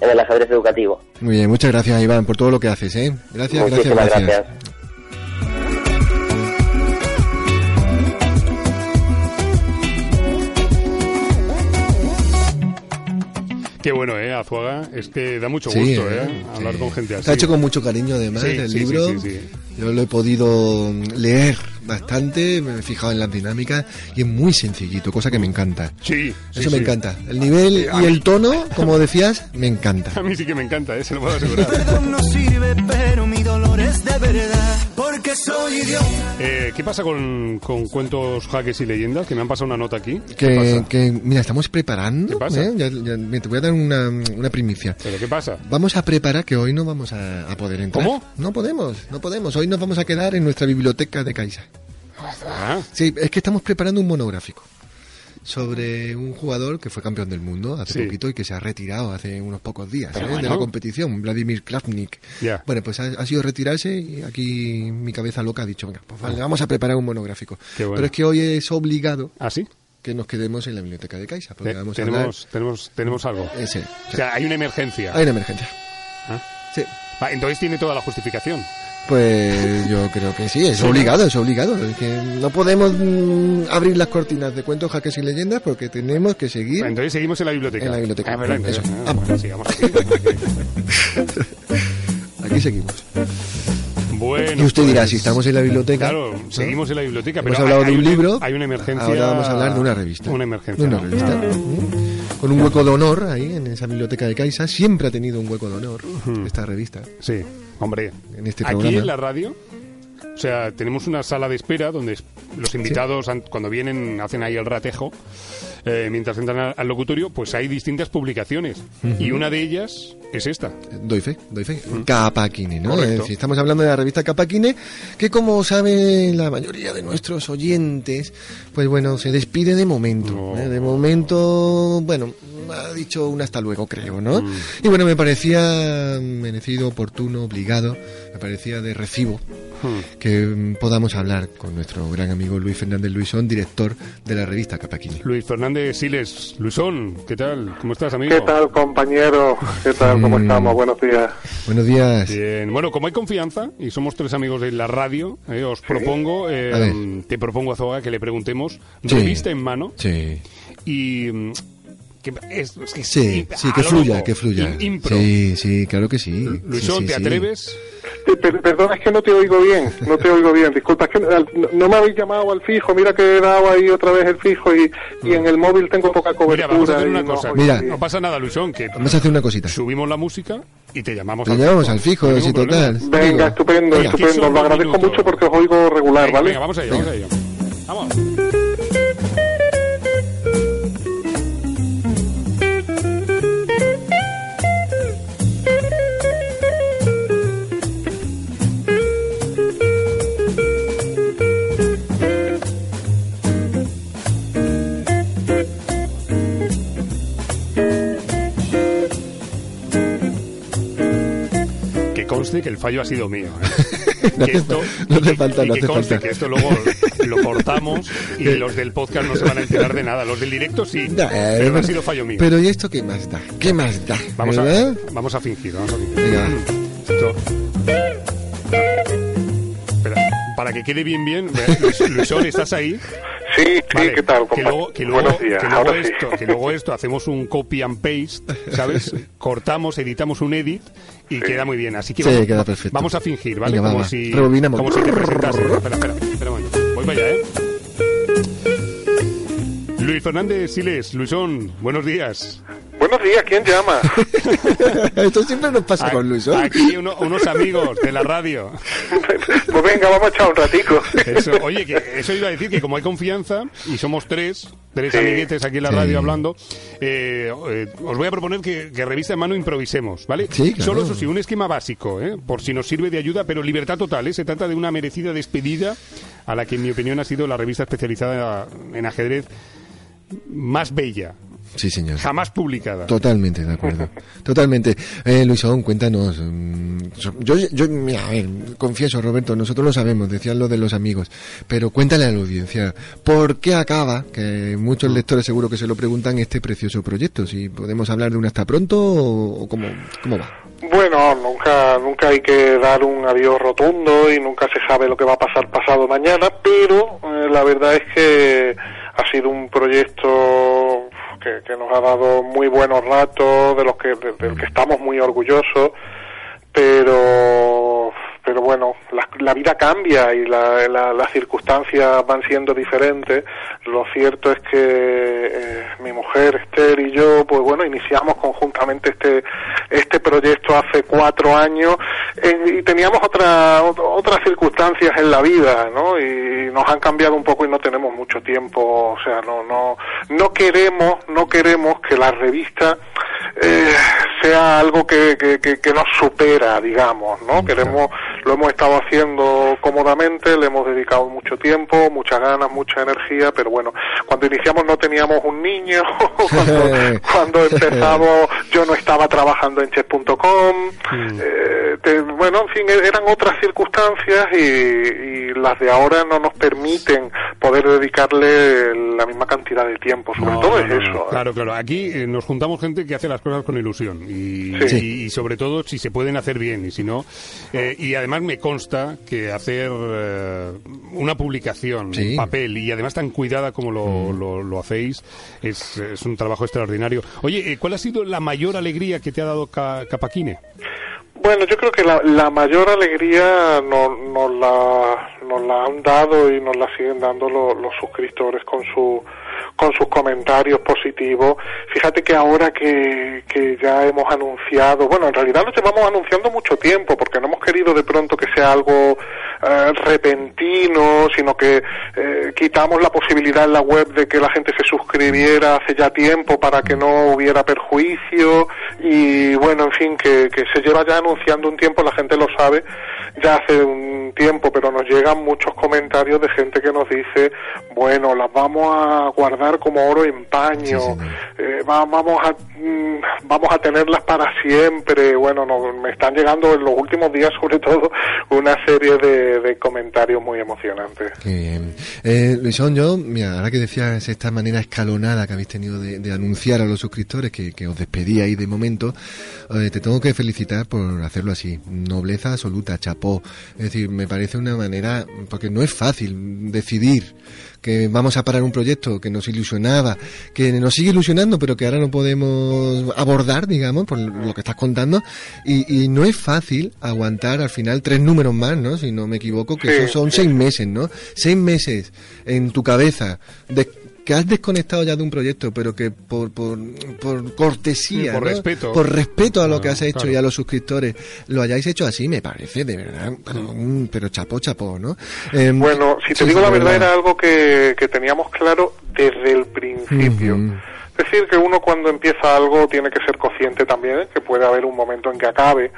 en el ajedrez educativo. Muy bien, muchas gracias Iván por todo lo que haces, ¿eh? Gracias, gracias, Muchísimas gracias. gracias. Qué bueno, ¿eh, Azuaga? Es que da mucho Sí, gusto, eh, ¿eh? Hablar sí. con gente así. Está hecho con mucho cariño además Sí, el sí, libro. sí, sí, sí. Yo lo he podido leer bastante, me he fijado en las dinámicas y es muy sencillito, cosa que me encanta. Sí, sí, Eso me sí. encanta. El nivel Sí, y el tono, como decías, me encanta. A mí sí que me encanta, ¿eh? Se lo puedo asegurar. Perdón no sirve, pero es de verdad. Porque soy idiota. Eh, ¿Qué pasa con, con cuentos, jaques y leyendas? Que me han pasado una nota aquí. ¿Qué Que, pasa? que, mira, estamos preparando. ¿Qué pasa? ¿eh? Ya- ya- mira, te voy a dar una, una primicia. ¿Pero qué pasa? Vamos a preparar que hoy no vamos a, a poder entrar. ¿Cómo? No podemos, no podemos. Hoy nos vamos a quedar en nuestra biblioteca de Caixa. Ah, Sí, es que estamos preparando un monográfico sobre un jugador que fue campeón del mundo hace Sí. poquito y que se ha retirado hace unos pocos días ¿eh? de la competición, Vladimir Kravnik. Bueno, pues ha, ha sido retirarse y aquí mi cabeza loca ha dicho, venga, pues vale, vamos a preparar un monográfico. Bueno. Pero es que hoy es obligado ¿Ah, sí? que nos quedemos en la biblioteca de Caixa, porque Te- vamos a hablar... tenemos, tenemos, tenemos algo. O sea, hay una emergencia. hay una emergencia. Ah. Sí. Entonces tiene toda la justificación. Pues yo creo que sí, es obligado, es obligado. Es que no podemos mm, abrir las cortinas de cuentos, jaques y leyendas porque tenemos que seguir. Entonces seguimos en la biblioteca. En la biblioteca. Ah, verdad, Eso. ah, bueno, sigamos aquí. Aquí seguimos. Bueno. Y usted dirá, pues, si estamos en la biblioteca. Claro, ¿no? seguimos en la biblioteca. Hemos pero hablado hay, de un libro. Hay una emergencia. Ahora vamos a hablar de una revista. Una emergencia. De una revista. Ah. Mm. Con un hueco de honor ahí en esa biblioteca de Caixa. Siempre ha tenido un hueco de honor esta revista. Sí, hombre. En este Aquí programa. en la radio, o sea, tenemos una sala de espera donde los invitados, an- cuando vienen, hacen ahí el ratejo, eh, mientras entran al, al locutorio, pues hay distintas publicaciones. Y una de ellas es esta. Doy fe, doy fe. Capaquine, ¿no? Mm. Correcto. Es decir, estamos hablando de la revista Capaquine, que como sabe la mayoría de nuestros oyentes, pues bueno, se despide de momento. No. ¿eh? De momento, bueno, ha dicho un hasta luego, creo, ¿no? Mm. Y bueno, me parecía merecido, oportuno, obligado, me parecía de recibo Hmm. que mm, podamos hablar con nuestro gran amigo Luis Fernández Luisón, director de la revista Capaquine. Luis Fernández Siles, Luisón, ¿qué tal? ¿Cómo estás, amigo? ¿Qué tal, compañero? ¿Qué tal? ¿Cómo Mm. estamos? Buenos días. Buenos días. Bien, bueno, como hay confianza y somos tres amigos de la radio, eh, os propongo, eh, te propongo a Zoga que le preguntemos, Sí. revista en mano, Sí. y mm, que es, es que Sí, sí, que fluya, loco, que fluya. im- impro. Sí, sí, claro que sí. Luisón, Sí, sí, ¿te sí. atreves? Eh, per- Perdona, es que no te oigo bien. No te oigo bien. Disculpa, es que no, no me habéis llamado al fijo. Mira que he dado ahí otra vez el fijo y, y en el móvil tengo poca Mira, cobertura. vamos a hacer una no cosa. oigo Mira. No pasa nada, Luisón, que Vamos a hacer una cosita. subimos la música y te llamamos Te al llamamos fijo. al fijo, No sí, total. Venga, Digo, estupendo, venga. Estupendo. Lo agradezco minutos. mucho porque os oigo regular, Venga, ¿vale? venga, vamos a ello, vamos a ello. Vamos. Conste que el fallo ha sido mío. ¿eh? No Que esto- no hace y que- falta, y no que hace conste falta. que esto luego lo cortamos y los del podcast no se van a enterar de nada. Los del directo sí, Ya, eh, pero no ha sido fallo mío. Pero ¿y esto qué más da? ¿Qué más da? Vamos a, ¿Verdad? vamos a fingir, vamos a fingir. Venga, Esto. Para que quede bien, bien. Luis, Luisón, ¿estás ahí? Sí, sí, Vale, ¿qué tal? que luego, que luego, Buenos días, que luego ahora sí. esto, que luego esto hacemos un copy and paste, ¿sabes? Cortamos, editamos un edit y queda muy bien. Así que Sí, vamos, queda perfecto. vamos a fingir, ¿vale? Venga, como, va. si, Rebobinamos. como si te presentase. Espera, espera, espera un momento. Voy para allá, ¿eh? Luis Fernández Siles, Luisón, buenos días. Buenos días, ¿quién llama? Esto siempre nos pasa con Luis. Aquí uno- unos amigos de la radio. pues venga, vamos a echar un ratico. Eso, oye, que eso iba a decir que como hay confianza y somos tres, tres Sí. amiguetes aquí en la Sí. radio hablando, eh, eh, os voy a proponer que, que revista en mano improvisemos, ¿vale? Sí, claro. Solo eso sí, un esquema básico, ¿eh? por si nos sirve de ayuda, pero libertad total, ¿eh? Se trata de una merecida despedida a la que en mi opinión ha sido la revista especializada en ajedrez más bella, Sí, señor. jamás publicada. Totalmente, de acuerdo. Totalmente. Eh, Luisón, cuéntanos. mm, Yo, yo mira, a ver, confieso, Roberto, nosotros lo sabemos, decían lo de los amigos, pero cuéntale a la audiencia, ¿por qué acaba, que muchos lectores seguro que se lo preguntan, este precioso proyecto? Si podemos hablar de un hasta pronto o, o cómo, cómo va. Bueno, nunca, nunca hay que dar un adiós rotundo y nunca se sabe lo que va a pasar pasado mañana, pero eh, la verdad es que ha sido un proyecto que, nos ha dado muy buenos ratos, de los que, de- del que estamos muy orgullosos, pero pero bueno, la, la vida cambia y la- la- las circunstancias van siendo diferentes. Lo cierto es que eh, mi mujer Esther y yo, pues bueno, iniciamos conjuntamente este este proyecto hace cuatro años eh, y teníamos otra, ot- otras circunstancias en la vida, ¿no? Y nos han cambiado un poco y no tenemos mucho tiempo, o sea, no no no queremos no queremos que la revista eh, sea algo que, que, que, que nos supera, digamos, ¿no? Queremos, lo hemos estado haciendo cómodamente, le hemos dedicado mucho tiempo, muchas ganas, mucha energía, pero bueno, cuando iniciamos no teníamos un niño, cuando, cuando empezamos yo no estaba trabajando en chess.com, eh, te- bueno, en fin, eran otras circunstancias y, y las de ahora no nos permiten poder dedicarle la misma cantidad de tiempo, sobre No, todo no, es no, eso. ¿eh? Claro, claro. Aquí eh, nos juntamos gente que hace las cosas con ilusión y, Sí. y- y sobre todo si se pueden hacer bien y si no. eh, y además me consta que hacer eh, una publicación Sí. en papel y además tan cuidada como lo, lo- lo hacéis es, es un trabajo extraordinario. Oye, eh, ¿cuál ha sido la mayor alegría que te ha dado Ca- Capaquine? Bueno, yo creo que la, la mayor alegría nos, nos, la, nos la han dado y nos la siguen dando lo- los suscriptores con su con sus comentarios positivos. Fíjate que ahora que, que ya hemos anunciado, bueno, en realidad lo llevamos anunciando mucho tiempo porque no hemos querido de pronto que sea algo eh, repentino, sino que eh, quitamos la posibilidad en la web de que la gente se suscribiera hace ya tiempo para que no hubiera perjuicio y bueno, en fin, que, que se lleva ya anunciando un tiempo, la gente lo sabe ya hace un tiempo, pero nos llegan muchos comentarios de gente que nos dice, bueno, las vamos a guardar como oro en paño, Sí, eh, va- vamos a mm, vamos a tenerlas para siempre. Bueno, no, me están llegando en los últimos días, sobre todo, una serie de, de comentarios muy emocionantes. Qué bien. Eh, Luisón, yo, mira, ahora que decías esta manera escalonada que habéis tenido de, de anunciar a los suscriptores que, que os despedí ahí de momento, eh, te tengo que felicitar por hacerlo así. Nobleza absoluta, chapó. Es decir, me parece una manera, porque no es fácil decidir que vamos a parar un proyecto que nos ilusionaba, que nos sigue ilusionando, pero que ahora no podemos abordar, digamos, por lo que estás contando, y, y no es fácil aguantar al final tres números más, ¿no? Si no me equivoco, que Sí, son sí. seis meses, ¿no? Seis meses en tu cabeza de que has desconectado ya de un proyecto, pero que por, por, por cortesía, Sí, por ¿no? respeto. por respeto a lo Ah, que has hecho claro. y a los suscriptores, lo hayáis hecho así, me parece, de verdad, pero, pero chapó, chapó, ¿no? Em, Bueno, si te sí, digo la verdad, era algo que, que teníamos claro desde el principio. Es decir, que uno cuando empieza algo tiene que ser consciente también que puede haber un momento en que acabe.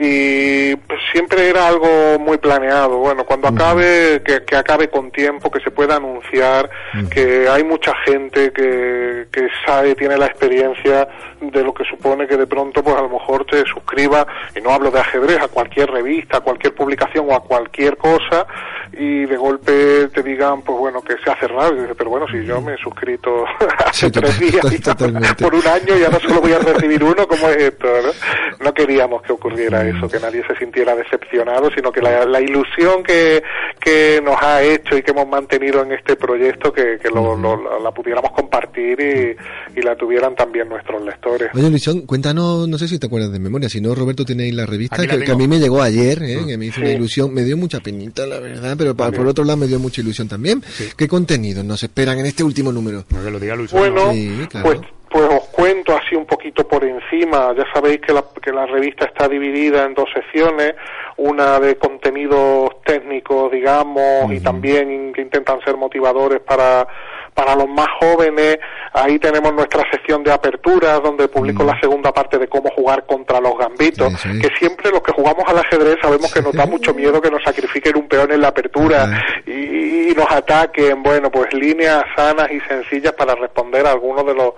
Y siempre era algo muy planeado. Bueno, cuando acabe, que, que acabe con tiempo, que se pueda anunciar, que hay mucha gente que, que sabe, tiene la experiencia de lo que supone que de pronto, pues a lo mejor te suscriba, y no hablo de ajedrez, a cualquier revista, a cualquier publicación o a cualquier cosa, y de golpe te digan, pues bueno, que se ha cerrado. Y dices, pero bueno, si yo me he suscrito hace Sí, tres ahí Totalmente. por un año y ahora solo voy a recibir uno, ¿cómo es esto? ¿no? no queríamos que ocurriera eso, que nadie se sintiera decepcionado, sino que la, la ilusión que, que nos ha hecho y que hemos mantenido en este proyecto, que, que lo, lo- la pudiéramos compartir y, y la tuvieran también nuestros lectores. Oye, Luisón, cuéntanos, no sé si te acuerdas de memoria, si no, Roberto, tenéis la revista la que, a mí me llegó ayer, ¿eh? que me hizo una ilusión, me dio mucha penita, la verdad, pero pa- por otro lado me dio mucha ilusión también. ¿Qué contenidos nos esperan en este último número? No, que lo diga Luis. Bueno, Sí, claro. pues, pues os cuento así un poquito por encima. Ya sabéis que la, que la revista está dividida en dos secciones, una de contenidos técnicos, digamos, y también que intentan ser motivadores para para los más jóvenes, ahí tenemos nuestra sección de apertura, donde publico la segunda parte de cómo jugar contra los gambitos, que siempre los que jugamos al ajedrez sabemos que nos da mucho miedo que nos sacrifiquen un peón en la apertura y, y nos ataquen, bueno, pues líneas sanas y sencillas para responder a algunos de los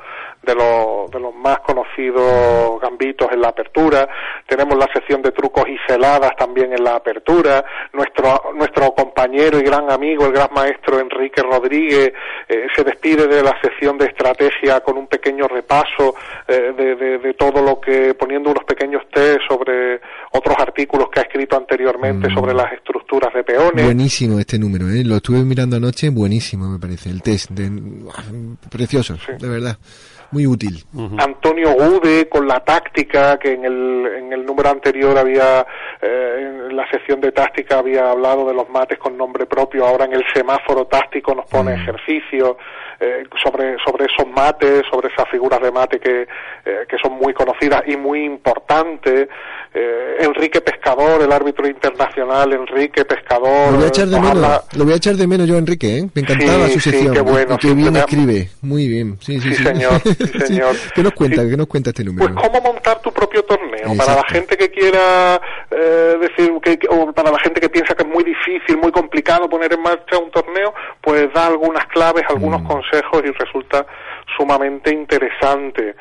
de los, de los más conocidos gambitos en la apertura, tenemos la sección de trucos y celadas también en la apertura, nuestro, nuestro compañero y gran amigo, el gran maestro Enrique Rodríguez, eh, se despide de la sección de estrategia con un pequeño repaso eh, de, de- de todo lo que, poniendo unos pequeños test sobre otros artículos que ha escrito anteriormente Mm. sobre las estructuras de peones. Buenísimo este número, ¿eh? lo estuve mirando anoche, buenísimo me parece, el test, de, precioso, de verdad, muy útil. Antonio Gude con la táctica que en el, en el número anterior había eh, en la sección de táctica había hablado de los mates con nombre propio ahora en el semáforo táctico nos pone ejercicios eh, sobre sobre esos mates sobre esas figuras de mate que eh, que son muy conocidas y muy importantes Eh, Enrique Pescador el árbitro internacional Enrique Pescador Lo voy a echar de nos menos, lo voy a echar de menos yo, Enrique, ¿eh? Me encantaba Sí, su sí, sección. qué bueno, y qué sí, bien me da- escribe, muy bien, sí, sí, Sí, sí. señor, sí, señor. ¿Qué nos cuenta, Sí. qué nos cuenta este Pues número? cómo montar tu propio torneo para la gente que quiera eh, decir que, que- o para la gente que piensa que es muy difícil, muy complicado poner en marcha un torneo, pues da algunas claves, algunos Mm. consejos y resulta sumamente interesante.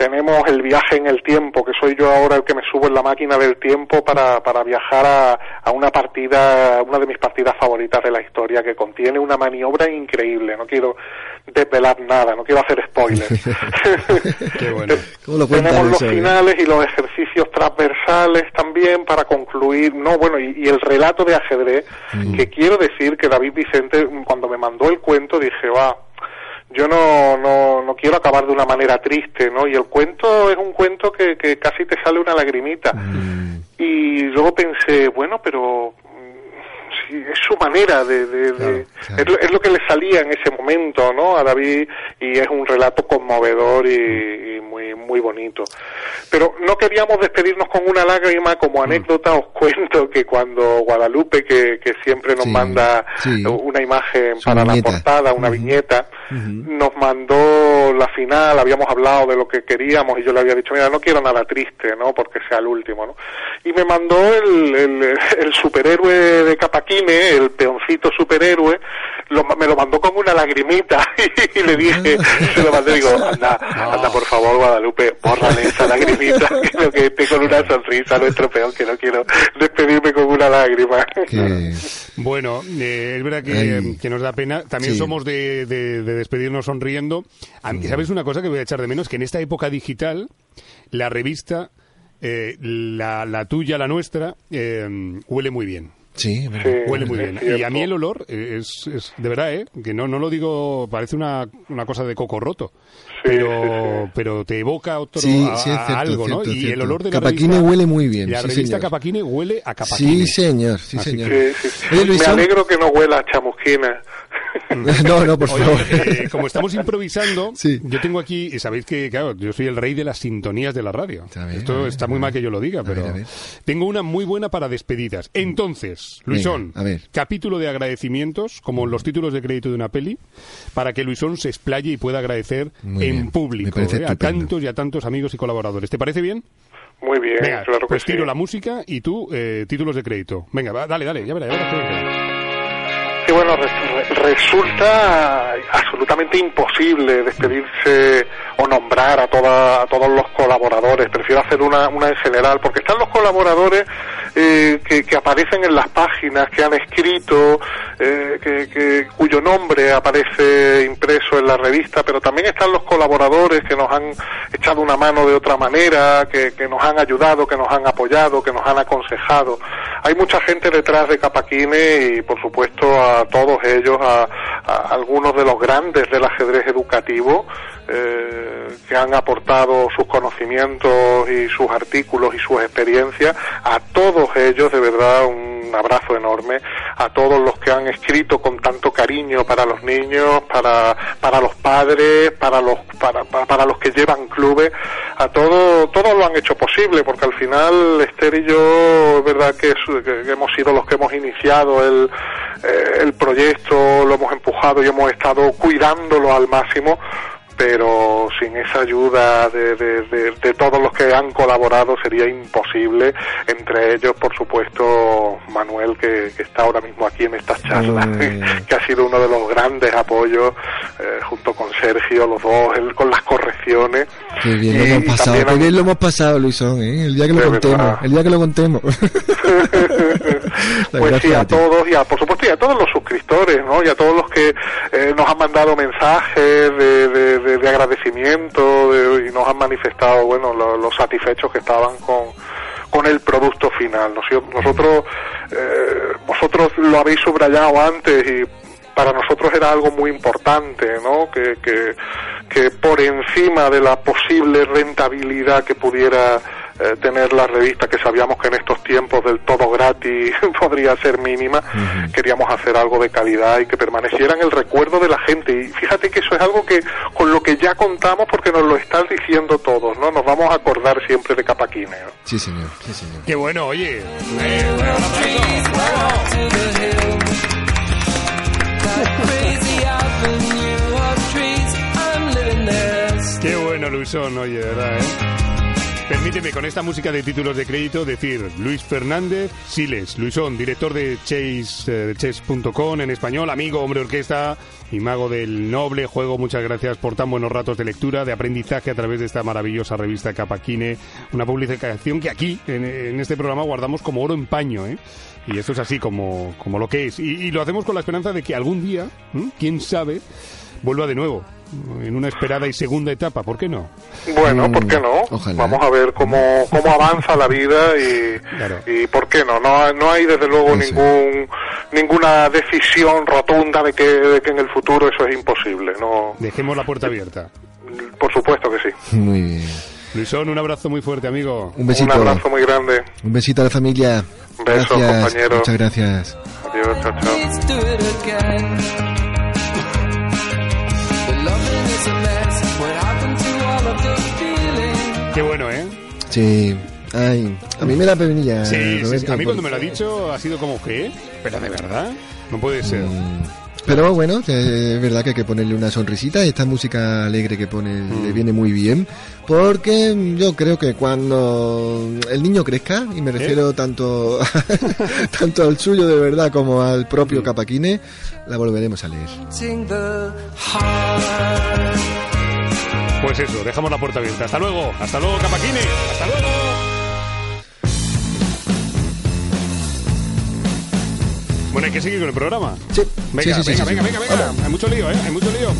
Tenemos el viaje en el tiempo, que soy yo ahora el que me subo en la máquina del tiempo para, para viajar a, a una partida, una de mis partidas favoritas de la historia, que contiene una maniobra increíble. No quiero desvelar nada, no quiero hacer spoilers. Qué bueno. ¿Cómo lo cuenta Tenemos los eso, finales y los ejercicios transversales también para concluir, no, bueno, y, y el relato de ajedrez, Mm. que quiero decir que David Vicente, cuando me mandó el cuento, dije, va, yo no, no, no quiero acabar de una manera triste, ¿no? Y el cuento es un cuento que, que casi te sale una lagrimita. Mm, Y luego pensé, bueno, pero mm, es su manera de... de- de- Claro, claro. Es, lo, es lo que le salía en ese momento, ¿no? A David y es un relato conmovedor y, y muy muy bonito. Pero no queríamos despedirnos con una lágrima Mm. como anécdota. Os cuento que cuando Guadalupe, que, que siempre nos Sí, manda sí. una imagen Su para viñeta. la portada, una viñeta, nos mandó la final, habíamos hablado de lo que queríamos y yo le había dicho, mira, no quiero nada triste, ¿no? Porque sea el último, ¿no? Y me mandó el, el, el superhéroe de El peoncito superhéroe, lo- me lo mandó con una lagrimita y le dije, se lo mandé, digo, anda, anda por favor Guadalupe, bórrale esa lagrimita, quiero que esté con una sonrisa nuestro peón, que no quiero despedirme con una lágrima. Que- Bueno, eh, es verdad que, que nos da pena. También Sí. somos de, de- de despedirnos sonriendo. A mí, ¿Sabes una cosa que voy a echar de menos? Que en esta época digital, la revista, eh, la, la tuya, la nuestra, eh, huele muy bien. Sí. Sí, Huele muy bien. cierto. Y a mí el olor es, es de verdad, ¿eh? Que no, no lo digo, parece una, una cosa de coco roto. pero, sí, sí. pero te evoca otro, Sí, a, sí, es a cierto, algo, ¿no? cierto, y el cierto. olor de la Capaquine revista- huele muy bien, La sí, revista señor. Capaquine huele a Capaquine. Sí, señor, sí, Así señor. Sí, sí, sí. Oye, Me alegro que no huela a chamusquina. No, no, por Oye, favor. eh, como estamos improvisando, Sí. yo tengo aquí, y sabéis que, claro, yo soy el rey de las sintonías de la radio. A Esto ver, está muy mal que yo lo diga, A ver, pero a ver. tengo una muy buena para despedidas. Entonces, Luisón, a ver. capítulo de agradecimientos, como los títulos de crédito de una peli, para que Luisón se explaye y pueda agradecer Muy en público eh, a tantos y a tantos amigos y colaboradores. ¿Te parece bien? Muy bien, Venga, claro que pues sí. tiro la música y tú eh, títulos de crédito. Venga, va, dale, dale, ya verás. ya verás Sí, bueno, re- re- resulta absolutamente imposible despedirse o nombrar a, toda- a todos los colaboradores. Prefiero hacer una, una en general, porque están los colaboradores eh, que, que aparecen en las páginas, que han escrito, eh, que, que- cuyo nombre aparece impreso en la revista, pero también están los colaboradores que nos han echado una mano de otra manera, que, que nos han ayudado, que nos han apoyado, que nos han aconsejado. Hay mucha gente detrás de Capaquine y, por supuesto, a todos ellos, a, a algunos de los grandes del ajedrez educativo, eh, que han aportado sus conocimientos y sus artículos y sus experiencias. A todos ellos, de verdad, un abrazo enorme. A todos los que han escrito con tanto cariño para los niños, para, para los padres, para los, para, para, los que llevan clubes. A todos, todos lo han hecho posible, porque al final Esther y yo, verdad que- que hemos sido los que hemos iniciado el, eh, el proyecto, lo hemos empujado y hemos estado cuidándolo al máximo pero sin esa ayuda de, de- de- de todos los que han colaborado sería imposible, entre ellos, por supuesto, Manuel, que, que está ahora mismo aquí en estas charlas, Mm. que ha sido uno de los grandes apoyos, eh, junto con Sergio, los dos, él con las correcciones. Qué bien lo hemos pasado, también qué han- bien lo hemos pasado, Luisón, ¿eh? El día que lo contemos, verdad. el día que lo contemos. Pues sí, a todos y a, por supuesto y a todos los suscriptores, ¿no? Y a todos los que eh, nos han mandado mensajes de, de- de- de agradecimiento de- y nos han manifestado, bueno, lo, lo satisfechos que estaban con con el producto final. Nos- Nosotros, eh, vosotros lo habéis subrayado antes y para nosotros era algo muy importante, ¿no? Que, que, que por encima de la posible rentabilidad que pudiera eh, tener la revista, que sabíamos que en estos tiempos del todo gratis podría ser mínima, queríamos hacer algo de calidad y que permaneciera en el recuerdo de la gente. Y fíjate que eso es algo que con lo que ya contamos porque nos lo están diciendo todos, ¿no? Nos vamos a acordar siempre de Capaquine. ¿no? Sí, señor, sí, señor. Qué bueno, oye. Eh, bueno. Qué bueno, Luisón, oye, verdad, ¿eh? Permíteme con esta música de títulos de crédito decir Luis Fernández Siles, Luisón, director de Chase, eh, Chess.com en español, amigo, hombre orquesta y mago del noble juego. Muchas gracias por tan buenos ratos de lectura, de aprendizaje a través de esta maravillosa revista Capaquine, una publicación que aquí, en, este programa, guardamos como oro en paño, ¿eh? Y esto es así como, como lo que es. Y, lo hacemos con la esperanza de que algún día, quién sabe, vuelva de nuevo en una esperada y segunda etapa. ¿Por qué no? Bueno, Mm, ¿por qué no? ojalá. Vamos a ver cómo, cómo avanza la vida y, Claro. y ¿por qué no? No, hay- no hay desde luego Eso. ningún ninguna decisión rotunda de que, de que en el futuro eso es imposible. No, Dejemos la puerta abierta. por supuesto que sí. Muy bien. Luisón, un abrazo muy fuerte, amigo. Un besito. Un abrazo muy grande. Un besito a la familia. Un beso, gracias, compañero. muchas gracias. Adiós, chao, chao. Qué bueno, ¿eh? Sí. Ay, a mí me da penilla. Sí, sí, sí. A mí cuando me lo ha dicho ha sido como, ¿qué? ¿Pero de verdad? No puede ser. Mm, Pero bueno, eh, es verdad que hay que ponerle una sonrisita. Esta música alegre que pone Mm. le viene muy bien. Porque yo creo que cuando el niño crezca, y me refiero tanto, tanto al suyo de verdad como al Mm. propio Capaquine, la volveremos a leer. Pues eso, dejamos la puerta abierta. Hasta luego, hasta luego, Capaquine. Hasta luego. Bueno, hay que seguir con el programa. Sí, Venga, sí, venga, sí, venga, venga, venga. Hay mucho lío, ¿eh? Hay mucho lío.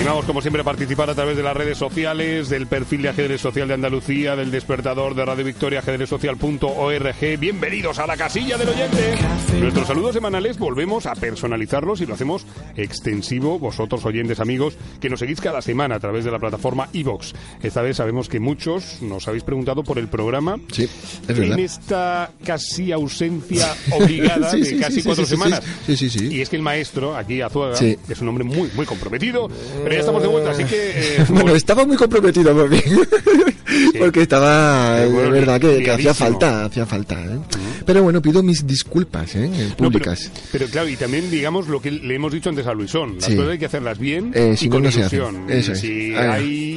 Animamos, como siempre, a participar a través de las redes sociales, del perfil de Ajedrez Social de Andalucía, del despertador de Radio Victoria, ajedrezsocial.org. Bienvenidos a la casilla del oyente. Nuestros saludos semanales volvemos a personalizarlos y lo hacemos extensivo, vosotros oyentes amigos, que nos seguís cada semana a través de la plataforma iVox. Esta vez sabemos que muchos nos habéis preguntado por el programa. Sí, es verdad. En esta casi ausencia obligada Sí, de casi cuatro semanas. sí, sí, sí. Y es que el maestro, aquí Azuaga, es un hombre muy, muy comprometido. Pero ya estamos de vuelta, así que... eh, Bueno, pues, estaba muy comprometido por mí. Porque estaba, Eh, de verdad, que, que hacía falta, hacía falta. ¿eh? Pero bueno, pido mis disculpas, ¿eh? no, pero, Públicas. pero claro, y también digamos lo que le hemos dicho antes a Luisón. Las Sí. cosas hay que hacerlas bien Eh, y si con no ilusión. Eso es. Si Ah. hay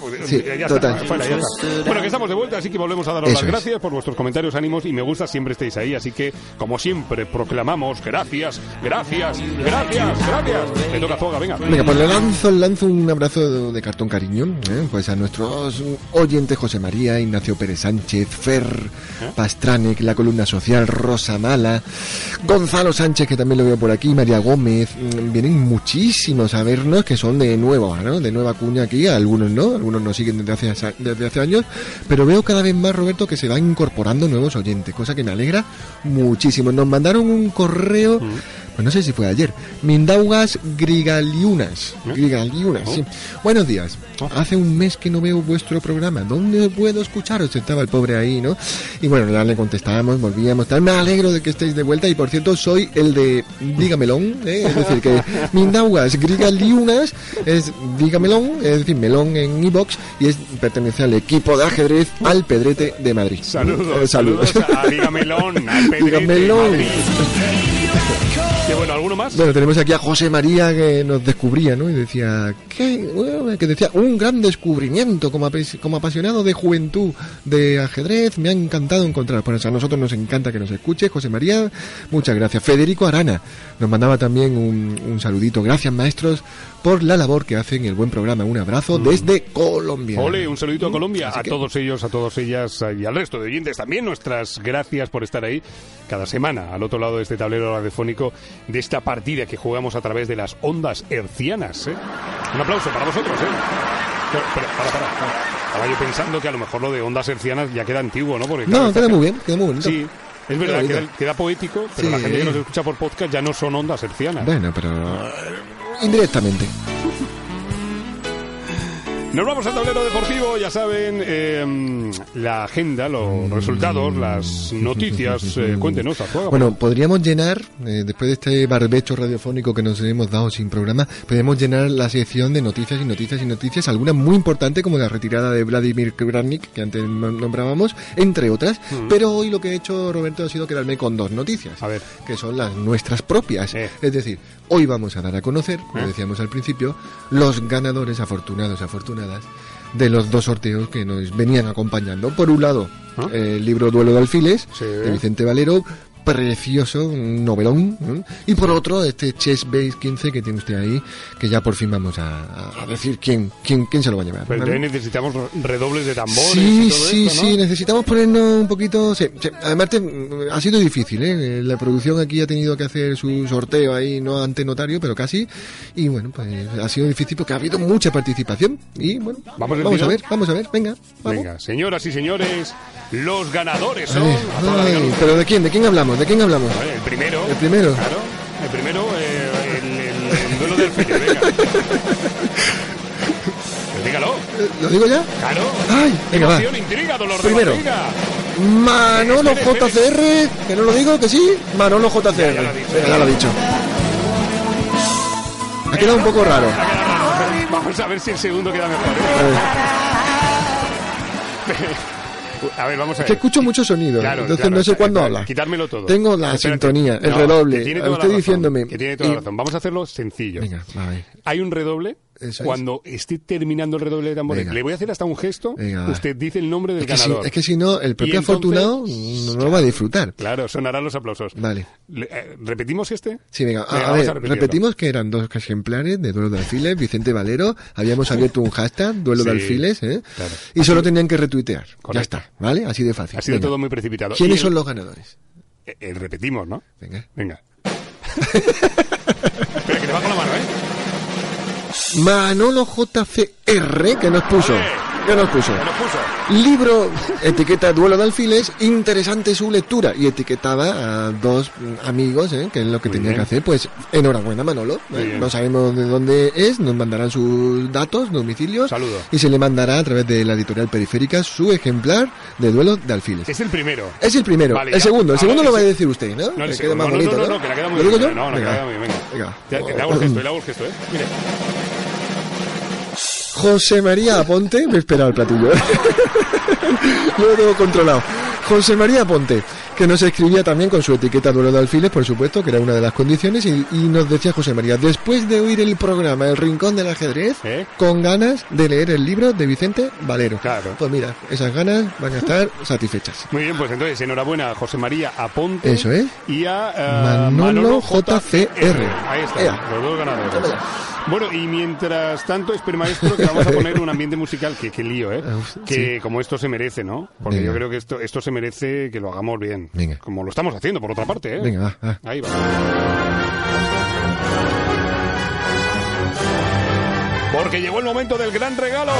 pues, Sí, ya total. está, fuera, ya está. Bueno, que estamos de vuelta, así que volvemos a daros Eso las es. gracias por vuestros comentarios, ánimos y me gusta, siempre estéis ahí, así que, como siempre, proclamamos gracias, gracias, gracias, gracias. Le toca a Zoga, venga. Venga, pues le lanzo, lanzo un abrazo de, cartón cariño, ¿eh? pues a nuestros oyentes José María, Ignacio Pérez Sánchez, Fer Pastránec, la columna social, Rosa Mala, Gonzalo Sánchez, que también lo veo por aquí, María Gómez, mm, vienen muchísimos a vernos que son de nuevo. De nueva cuña aquí, algunos no, algunos nos siguen desde hace, desde hace años, pero veo cada vez más, Roberto, que se van incorporando nuevos oyentes, cosa que me alegra muchísimo. Nos mandaron un correo, pues no sé si fue ayer, Mindaugas Grigaliunas, Grigaliunas, sí. Buenos días, hace un mes que no veo vuestro programa, ¿dónde puedo escucharos? Estaba el pobre ahí, ¿no? Y bueno, ya le contestábamos, volvíamos, tal. me alegro de que estéis de vuelta y por cierto soy el de Dígamelón, ¿eh? es decir, que Mindaugas Grigaliunas es Dígamelón, es decir, melón en iBox y es pertenece al equipo de ajedrez al Pedrete de Madrid. Saludos, Eh, saludos a Dígamelón, al Pedrete, Dígamelón. Madrid. Que bueno, ¿alguno más? Bueno, tenemos aquí a José María que nos descubría, ¿no? Y decía, ¿qué? Bueno, que decía, un gran descubrimiento como, apes- como apasionado de juventud de ajedrez, me ha encantado encontrar. Por eso a nosotros nos encanta que nos escuche, José María, muchas gracias. Federico Arana nos mandaba también un, un saludito. Gracias, maestros, por la labor que hacen, el buen programa. Un abrazo desde Colombia. Mm. Ole, un saludito a Colombia, Así a que- todos ellos, a todas ellas y al resto de oyentes también. Nuestras gracias por estar ahí cada semana al otro lado de este tablero radiofónico de esta partida que jugamos a través de las ondas hercianas. ¿eh? Un aplauso para vosotros. ¿eh? Pero, pero, para, para, para. Estaba yo pensando que a lo mejor lo de ondas hercianas ya queda antiguo, ¿no? Porque, claro, No, queda muy bien, queda muy bonito. Sí, es verdad, queda, queda poético, pero Sí. la gente que nos escucha por podcast ya no son ondas hercianas. Bueno, pero indirectamente. Nos vamos al tablero deportivo, ya saben, eh, la agenda, los resultados, las noticias. eh, cuéntenos, Arzuaga. Bueno, podríamos llenar, eh, después de este barbecho radiofónico que nos hemos dado sin programa, podríamos llenar la sección de noticias y noticias y noticias, algunas muy importantes como la retirada de Vladimir Kravnik, que antes nom- nombrábamos, entre otras, pero hoy lo que he hecho, Roberto, ha sido quedarme con dos noticias, A ver. que son las nuestras propias. Es decir, hoy vamos a dar a conocer, como Eh. decíamos al principio, los ganadores afortunados, de los dos sorteos que nos venían acompañando. Por un lado, ¿Ah? el libro Duelo de Alfiles, Sí. de Vicente Valero, precioso, un novelón. ¿no? Y por otro, este Chess Base 15 que tiene usted ahí, que ya por fin vamos a, a decir quién, quién, quién se lo va a llevar. Pero ¿no? necesitamos redobles de tambores Sí, y todo sí, esto, ¿no? sí, necesitamos ponernos un poquito... sí, sí. Además, te- ha sido difícil, ¿eh? La producción aquí ha tenido que hacer su sorteo ahí, no ante notario, pero casi. Y bueno, pues ha sido difícil porque ha habido mucha participación. Y bueno, ¿Vamos al vamos a ver, vamos a ver, venga. Vamos. Venga, señoras y señores, los ganadores A son... ay, pero ¿de quién? ¿De quién hablamos? ¿De quién hablamos? El primero. El primero. Claro, el primero, eh, el, el- el duelo del Felipe, venga. Dígalo, ¿Lo digo ya? claro. Ay, venga, va. Emoción, intriga, dolor de Primero. barriga. Manolo Espere, JCR, que no lo digo, que sí. Manolo JCR. Ya, ya lo ha dicho. Venga, ya lo ha dicho. Ha quedado un poco raro. Vamos a ver si el segundo queda mejor. ¿eh? A ver, A ver, vamos a es que ver. escucho mucho sonido, Claro, entonces claro, no sé cuándo habla. Quitármelo todo. Tengo la Espérate. sintonía, el No, redoble. que tiene toda usted la razón, diciéndome. Que tiene toda la y- razón. Vamos a hacerlo sencillo. Venga, a ver. Hay un redoble. Eso es. Cuando esté terminando el redoble de tambores, Venga. le voy a hacer hasta un gesto. Venga. Usted dice el nombre del Es que, si, ganador. es que si no, el propio entonces- afortunado no lo va a disfrutar. Claro, sonarán los aplausos. Vale. Le- eh, ¿Repetimos este? Sí, venga, a, Venga, a vamos ver, a repetirlo. repetimos que eran dos ejemplares de Duelo de Alfiles, Vicente Valero, habíamos abierto un hashtag, Duelo de Alfiles, ¿eh? claro. y solo tenían que retuitear. Ya está, ¿vale? Así de fácil. Ha sido Venga. todo muy precipitado. ¿Quiénes el- son los ganadores? eh, eh, repetimos, ¿no? Venga. Venga. Espera, que te bajo la mano, ¿eh? Manolo JCR, que nos puso. ¿Qué nos puso? ¿Qué nos puso? Libro, etiqueta Duelo de Alfiles, interesante su lectura. Y etiquetaba a dos amigos, ¿eh? que es lo que Muy tenía bien. que hacer. Pues enhorabuena, Manolo. Eh. No sabemos de dónde es, nos mandarán sus datos, domicilios. Saludo. Y se le mandará a través de la editorial periférica su ejemplar de Duelo de Alfiles. Es el primero. Es el primero. Vale, el segundo. El segundo lo va a decir usted, ¿no? No, el Que quede más no, bonito, no, ¿no? no, que la queda muy ¿Lo digo bien. yo? No, no, que Venga. queda muy bien. Venga. Venga. Te- hago el gesto, le hago el gesto, ¿eh? Mire. José María Aponte, me espera el platillo. Yo lo tengo controlado. José María Ponte, que nos escribía también con su etiqueta duelo de alfiles, por supuesto, que era una de las condiciones, y, y nos decía José María, después de oír el programa El Rincón del Ajedrez, ¿Eh? con ganas de leer el libro de Vicente Valero. Claro. Pues mira, esas ganas van a estar satisfechas. Muy bien, pues entonces enhorabuena a José María Aponte. Eso es. Y a eh, Manolo JCR. Ahí está, Ea. los dos ganadores. Bueno, y mientras tanto, espera maestro, que vamos a poner un ambiente musical, que, que lío, ¿eh? Uf, Que como esto se merece, ¿no? Porque Venga. yo creo que esto, esto se merece que lo hagamos bien. Venga. Como lo estamos haciendo, por otra parte, ¿eh? Venga, va, va. Ahí va. Porque llegó el momento del gran regalo.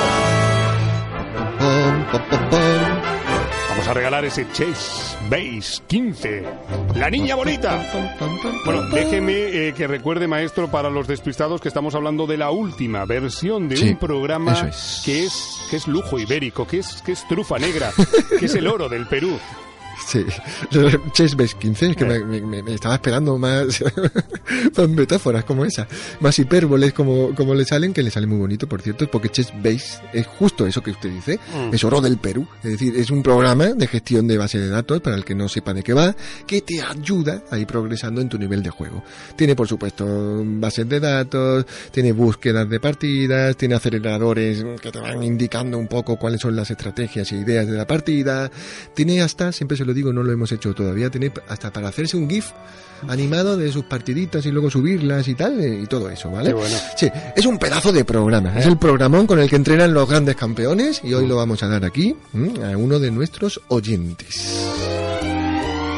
Vamos a regalar ese Chase Base 15. La niña bonita. Bueno, déjeme eh, que recuerde, maestro, para los despistados que estamos hablando de la última versión de Sí, un programa es. que es que es lujo ibérico, que es que es trufa negra, que es el oro del Perú. Sí, Chess Base 15, es que Eh. me, me- me estaba esperando más, más metáforas como esa, más hipérboles como, como le salen, que le sale muy bonito, por cierto, porque Chess Base es justo eso que usted dice, Mm. es oro del Perú, es decir, es un programa de gestión de base de datos, para el que no sepa de qué va, que te ayuda a ir progresando en tu nivel de juego. Tiene, por supuesto, bases de datos, tiene búsquedas de partidas, tiene aceleradores que te van indicando un poco cuáles son las estrategias e ideas de la partida, tiene hasta, siempre se lo digo, no lo hemos hecho todavía, tiene hasta para hacerse un GIF animado de sus partiditas y luego subirlas y tal, eh, y todo eso, ¿vale? Qué bueno. Sí, es un pedazo de programa, es el programón con el que entrenan los grandes campeones y hoy lo vamos a dar aquí mm, a uno de nuestros oyentes.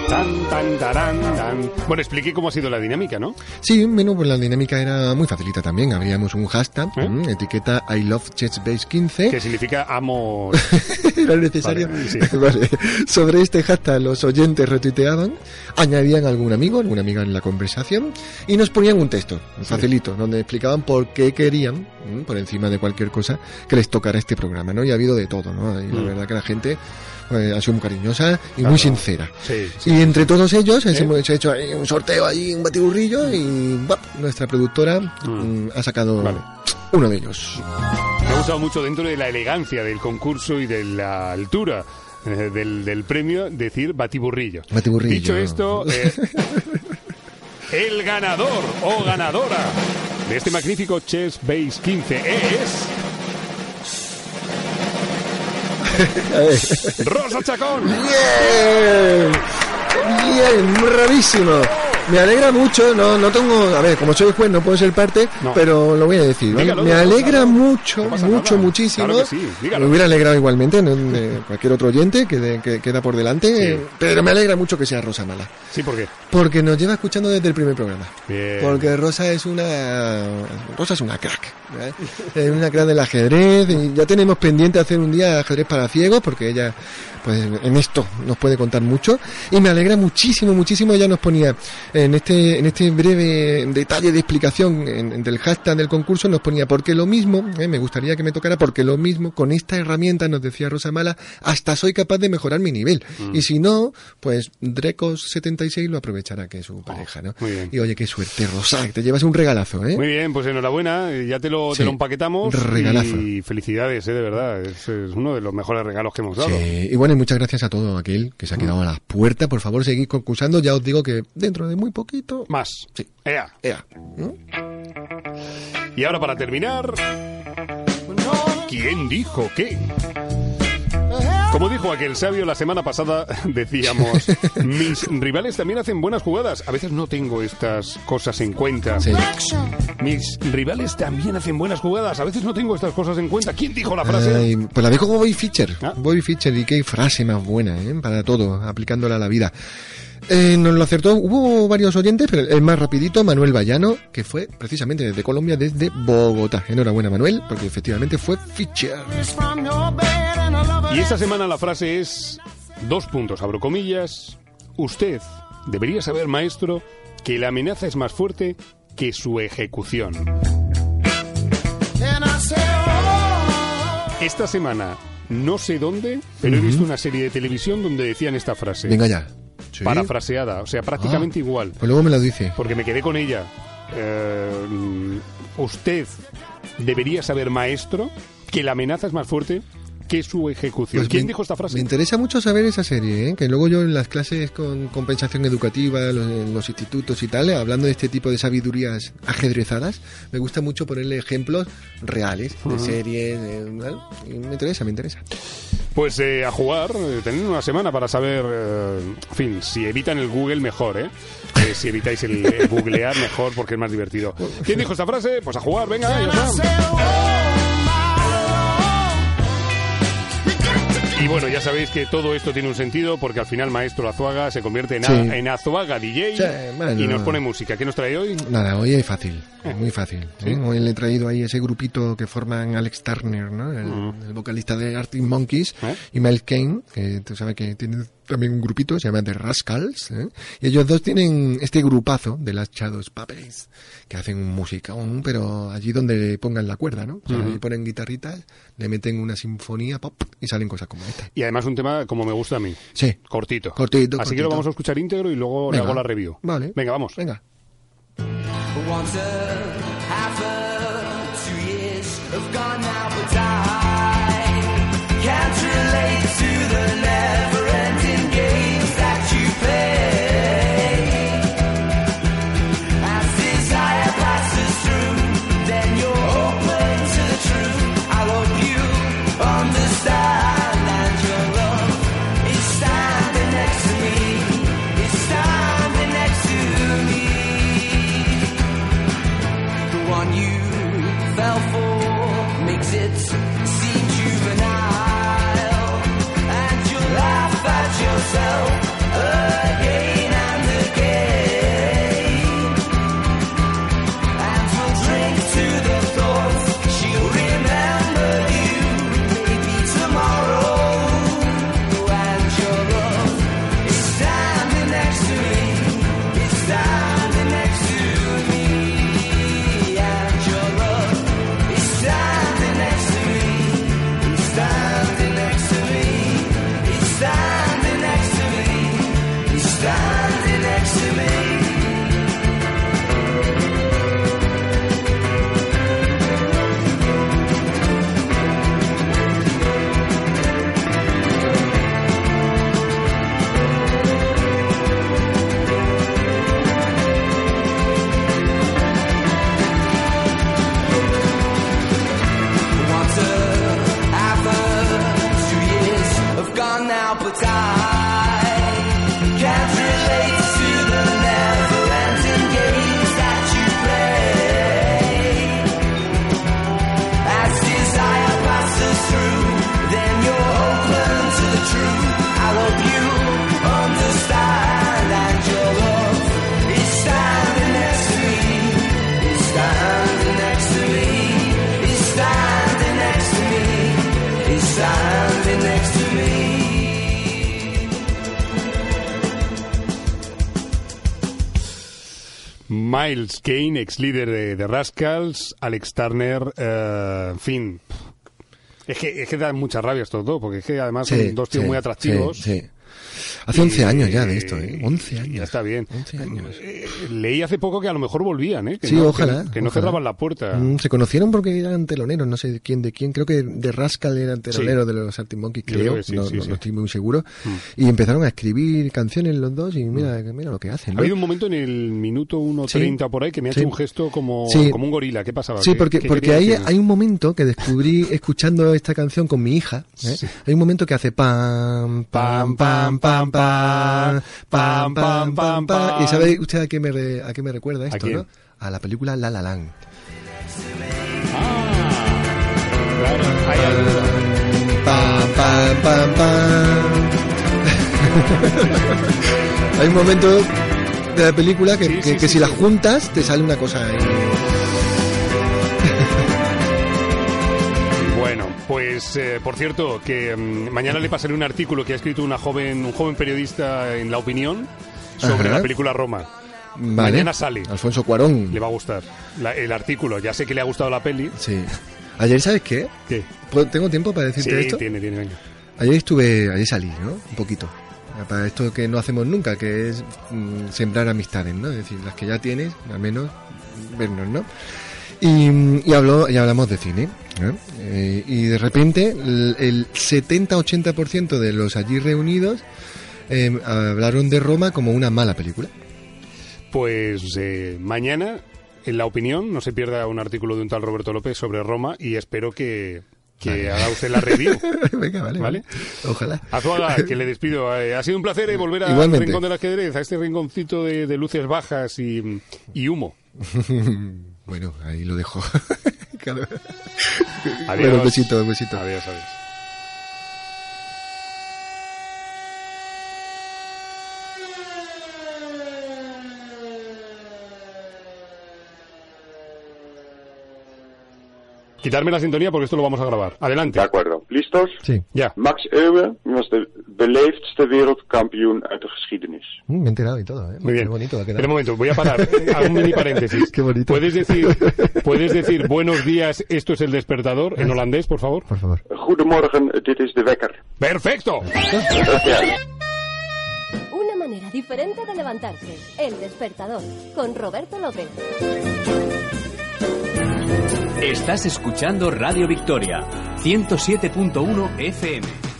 Tan, tan, tarán, tan. Bueno, expliqué cómo ha sido la dinámica, ¿no? Sí, bueno, pues la dinámica era muy facilita también. Habríamos un hashtag, ¿Eh? mm, etiqueta I love Chessbase 15. Que significa amo. Era necesario. Vale, sí. Vale. Sobre este hashtag los oyentes retuiteaban, añadían algún amigo, alguna amiga en la conversación y nos ponían un texto, facilito, donde explicaban por qué querían, mm, por encima de cualquier cosa, que les tocara este programa, ¿no? Y ha habido de todo, ¿no? Y la Mm. verdad que la gente pues, ha sido muy cariñosa y Claro. muy sincera. Sí, sí. Y entre todos ellos ¿Eh? hemos hecho un sorteo ahí, un batiburrillo y nuestra productora mm, ha sacado Vale. uno de ellos. Me ha gustado mucho dentro de la elegancia del concurso y de la altura eh, del, del premio decir batiburrillo. Batiburrillo. Dicho esto, eh, el ganador o ganadora de este magnífico Chess Base 15 es Rosa Chacón. ¡Bien! ¡Bien! ¡Bravísimo! Me alegra mucho, no, no tengo, a ver, como soy juez no puedo ser parte, No. pero lo voy a decir, Me alegra mucho, No mucho, nada. muchísimo. Claro sí, me hubiera alegrado igualmente ¿no? de cualquier otro oyente que, de- que queda por delante, Sí. pero me alegra mucho que sea Rosa Mala, Sí, ¿por qué? porque nos lleva escuchando desde el primer programa. Bien. Porque Rosa es una Rosa es una crack, ¿eh? es una crack del ajedrez y ya tenemos pendiente hacer un día ajedrez para ciegos porque ella pues en esto nos puede contar mucho y me alegra muchísimo, muchísimo ella nos ponía en este en este breve detalle de explicación en- en- del hashtag del concurso nos ponía porque lo mismo, ¿eh? me gustaría que me tocara porque lo mismo con esta herramienta nos decía Rosa Mala hasta soy capaz de mejorar mi nivel y si no pues Drecos76 lo aprovechará que es su pareja, ¿no? muy bien. Y oye, qué suerte, Rosa, que te llevas un regalazo, ¿eh? Muy bien, pues enhorabuena, eh, ya te lo, te lo empaquetamos. Regalazo. Y felicidades, eh, de verdad. Es, es uno de los mejores regalos que hemos dado. Sí, y bueno, y muchas gracias a todo aquel que se ha quedado a la puerta. Por favor, seguid concursando. Ya os digo que dentro de muy poquito. Más. Sí. Ea. Ea. ¿no? Y ahora para terminar, ¿quién dijo qué? Como dijo aquel sabio la semana pasada, decíamos, mis rivales también hacen buenas jugadas. A veces no tengo estas cosas en cuenta. Sí. Mis rivales también hacen buenas jugadas. A veces no tengo estas cosas en cuenta. ¿Quién dijo la frase? Ay, pues la como Bobby Fischer. Ah. Bobby Fischer, y qué frase más buena, ¿eh? Para todo, aplicándola a la vida. Eh, nos lo acertó, hubo varios oyentes, pero el más rapidito, Manuel Bayano, que fue precisamente desde Colombia, desde Bogotá. Enhorabuena, Manuel, porque efectivamente fue Fischer. Y esta semana la frase es, dos puntos, abro comillas, usted debería saber, maestro, que la amenaza es más fuerte que su ejecución. Esta semana, no sé dónde, pero he visto una serie de televisión donde decían esta frase. Venga ya. Sí. Parafraseada, o sea, prácticamente igual. Pues luego me lo dice. Porque me quedé con ella. Eh, usted debería saber, maestro, que la amenaza es más fuerte que su ejecución. Pues ¿Quién me- dijo esta frase? Me interesa mucho saber esa serie, ¿eh? que luego yo en las clases con compensación educativa, los- en los institutos y tal, hablando de este tipo de sabidurías ajedrezadas, me gusta mucho ponerle ejemplos reales de series, de- ¿vale? y me interesa, me interesa. Pues eh, a jugar, eh, tener una semana para saber, eh, en fin, si evitan el Google mejor, ¿eh? Eh, si evitáis el, el googlear mejor porque es más divertido. ¿Quién dijo esta frase? Pues a jugar, venga, ya está. Y bueno, ya sabéis que todo esto tiene un sentido porque al final Maestro Azuaga se convierte en, a- en Azuaga DJ Sí, bueno. y nos pone música. ¿Qué nos trae hoy? Nada, hoy es fácil, muy fácil. ¿eh? Hoy le he traído ahí ese grupito que forman Alex Turner, ¿no? el, el vocalista de Arctic Monkeys, ¿Eh? y Mel Kane, que tú sabes que tiene también un grupito, se llama The Rascals, ¿eh? y ellos dos tienen este grupazo de las Shadows Puppets, que hacen musicón, pero allí donde pongan la cuerda, ¿no? O sea, ahí ponen guitarritas, le meten una sinfonía pop y salen cosas como esta. Y además un tema como me gusta a mí. Sí. Cortito. Cortito, Así que lo cortito. vamos a escuchar íntegro y luego le Venga. hago la review. Vale. Venga, vamos. Venga. Can't relate to the Miles Kane, ex líder de, de Rascals, Alex Turner, eh, en fin. Es que, es que da mucha rabia esto todo, porque es que además Sí, son dos tíos sí, muy atractivos. sí, sí. Hace 11 Y- años ya de esto, ¿eh? 11 y años. Ya está bien. 11 años. Eh, leí hace poco que a lo mejor volvían, ¿eh? Que Sí, no, ojalá. Que, que no ojalá. cerraban la puerta. Mm, se conocieron porque eran teloneros, no sé de quién de quién. Creo que de Rascal eran teloneros de los Arctic Monkeys, Yo creo. creo sí, no, sí, no- sí. no estoy muy seguro. Mm. Y empezaron a escribir canciones los dos y mira, mira lo que hacen. Ha habido un momento en el minuto 1.30 por ahí que me ha hecho Sí. un gesto como, Sí. como un gorila. ¿Qué pasaba? Sí, ¿Qué- porque, porque ahí hay un momento que descubrí escuchando esta canción con mi hija. ¿eh? Sí. Hay un momento que hace pam, pam, pam, pam, pam, pam, pam, pam, pam. ¿Y sabe usted a qué me, re- a qué me recuerda esto, quién? no? A la película La La Land. Ah. Pam, pam, pam, pam. Hay un momento de la película que, Sí, que- sí, que sí, si las juntas te sale una cosa ahí. Pues eh, por cierto, que mm, mañana le pasaré un artículo que ha escrito una joven, un joven periodista en La Opinión sobre Ajá. la película Roma. Vale. Mañana sale. Alfonso Cuarón. Le va a gustar la- el artículo. Ya sé que le ha gustado la peli. Sí. Ayer, ¿sabes qué? ¿Qué? ¿Puedo- ¿Tengo tiempo para Sí, decirte esto? tiene, tiene, venga. Ayer estuve, ayer salí, ¿no? Un poquito. Para esto que no hacemos nunca, que es mm, sembrar amistades, ¿no? Es decir, las que ya tienes, al menos vernos, ¿no? Y, y, habló, y hablamos de cine. ¿eh? Eh, y de repente el, el 70-80% de los allí reunidos eh, hablaron de Roma como una mala película. Pues eh, mañana, en la opinión, no se pierda un artículo de un tal Roberto López sobre Roma y espero que, que haga usted la review. Venga, vale, ¿Vale? Ojalá. Azuaga, que le despido. Ha sido un placer eh, volver al rincón del ajedrez, a este rinconcito de, de luces bajas y, y humo. bueno, ahí lo dejo. Adiós. Bueno, un besito, un besito. Adiós, adiós. Quitarme la sintonía porque esto lo vamos a grabar. Adelante. De acuerdo. ¿Listos? Sí. Ya. Max Euwe was de beleefdste wereldkampioen uit de geschiedenis. Mm, me he enterado y todo, ¿eh? Muy bien. Qué bonito ha quedado. Un momento, voy a parar. Hago un mini paréntesis. Qué bonito. ¿Puedes decir, ¿Puedes decir buenos días, esto es el despertador en holandés, por favor? Por favor. Goedemorgen, dit is de wekker. ¡Perfecto! Gracias. Una manera diferente de levantarse. El despertador. Con Roberto López. Estás escuchando Radio Victoria, 107.1 FM.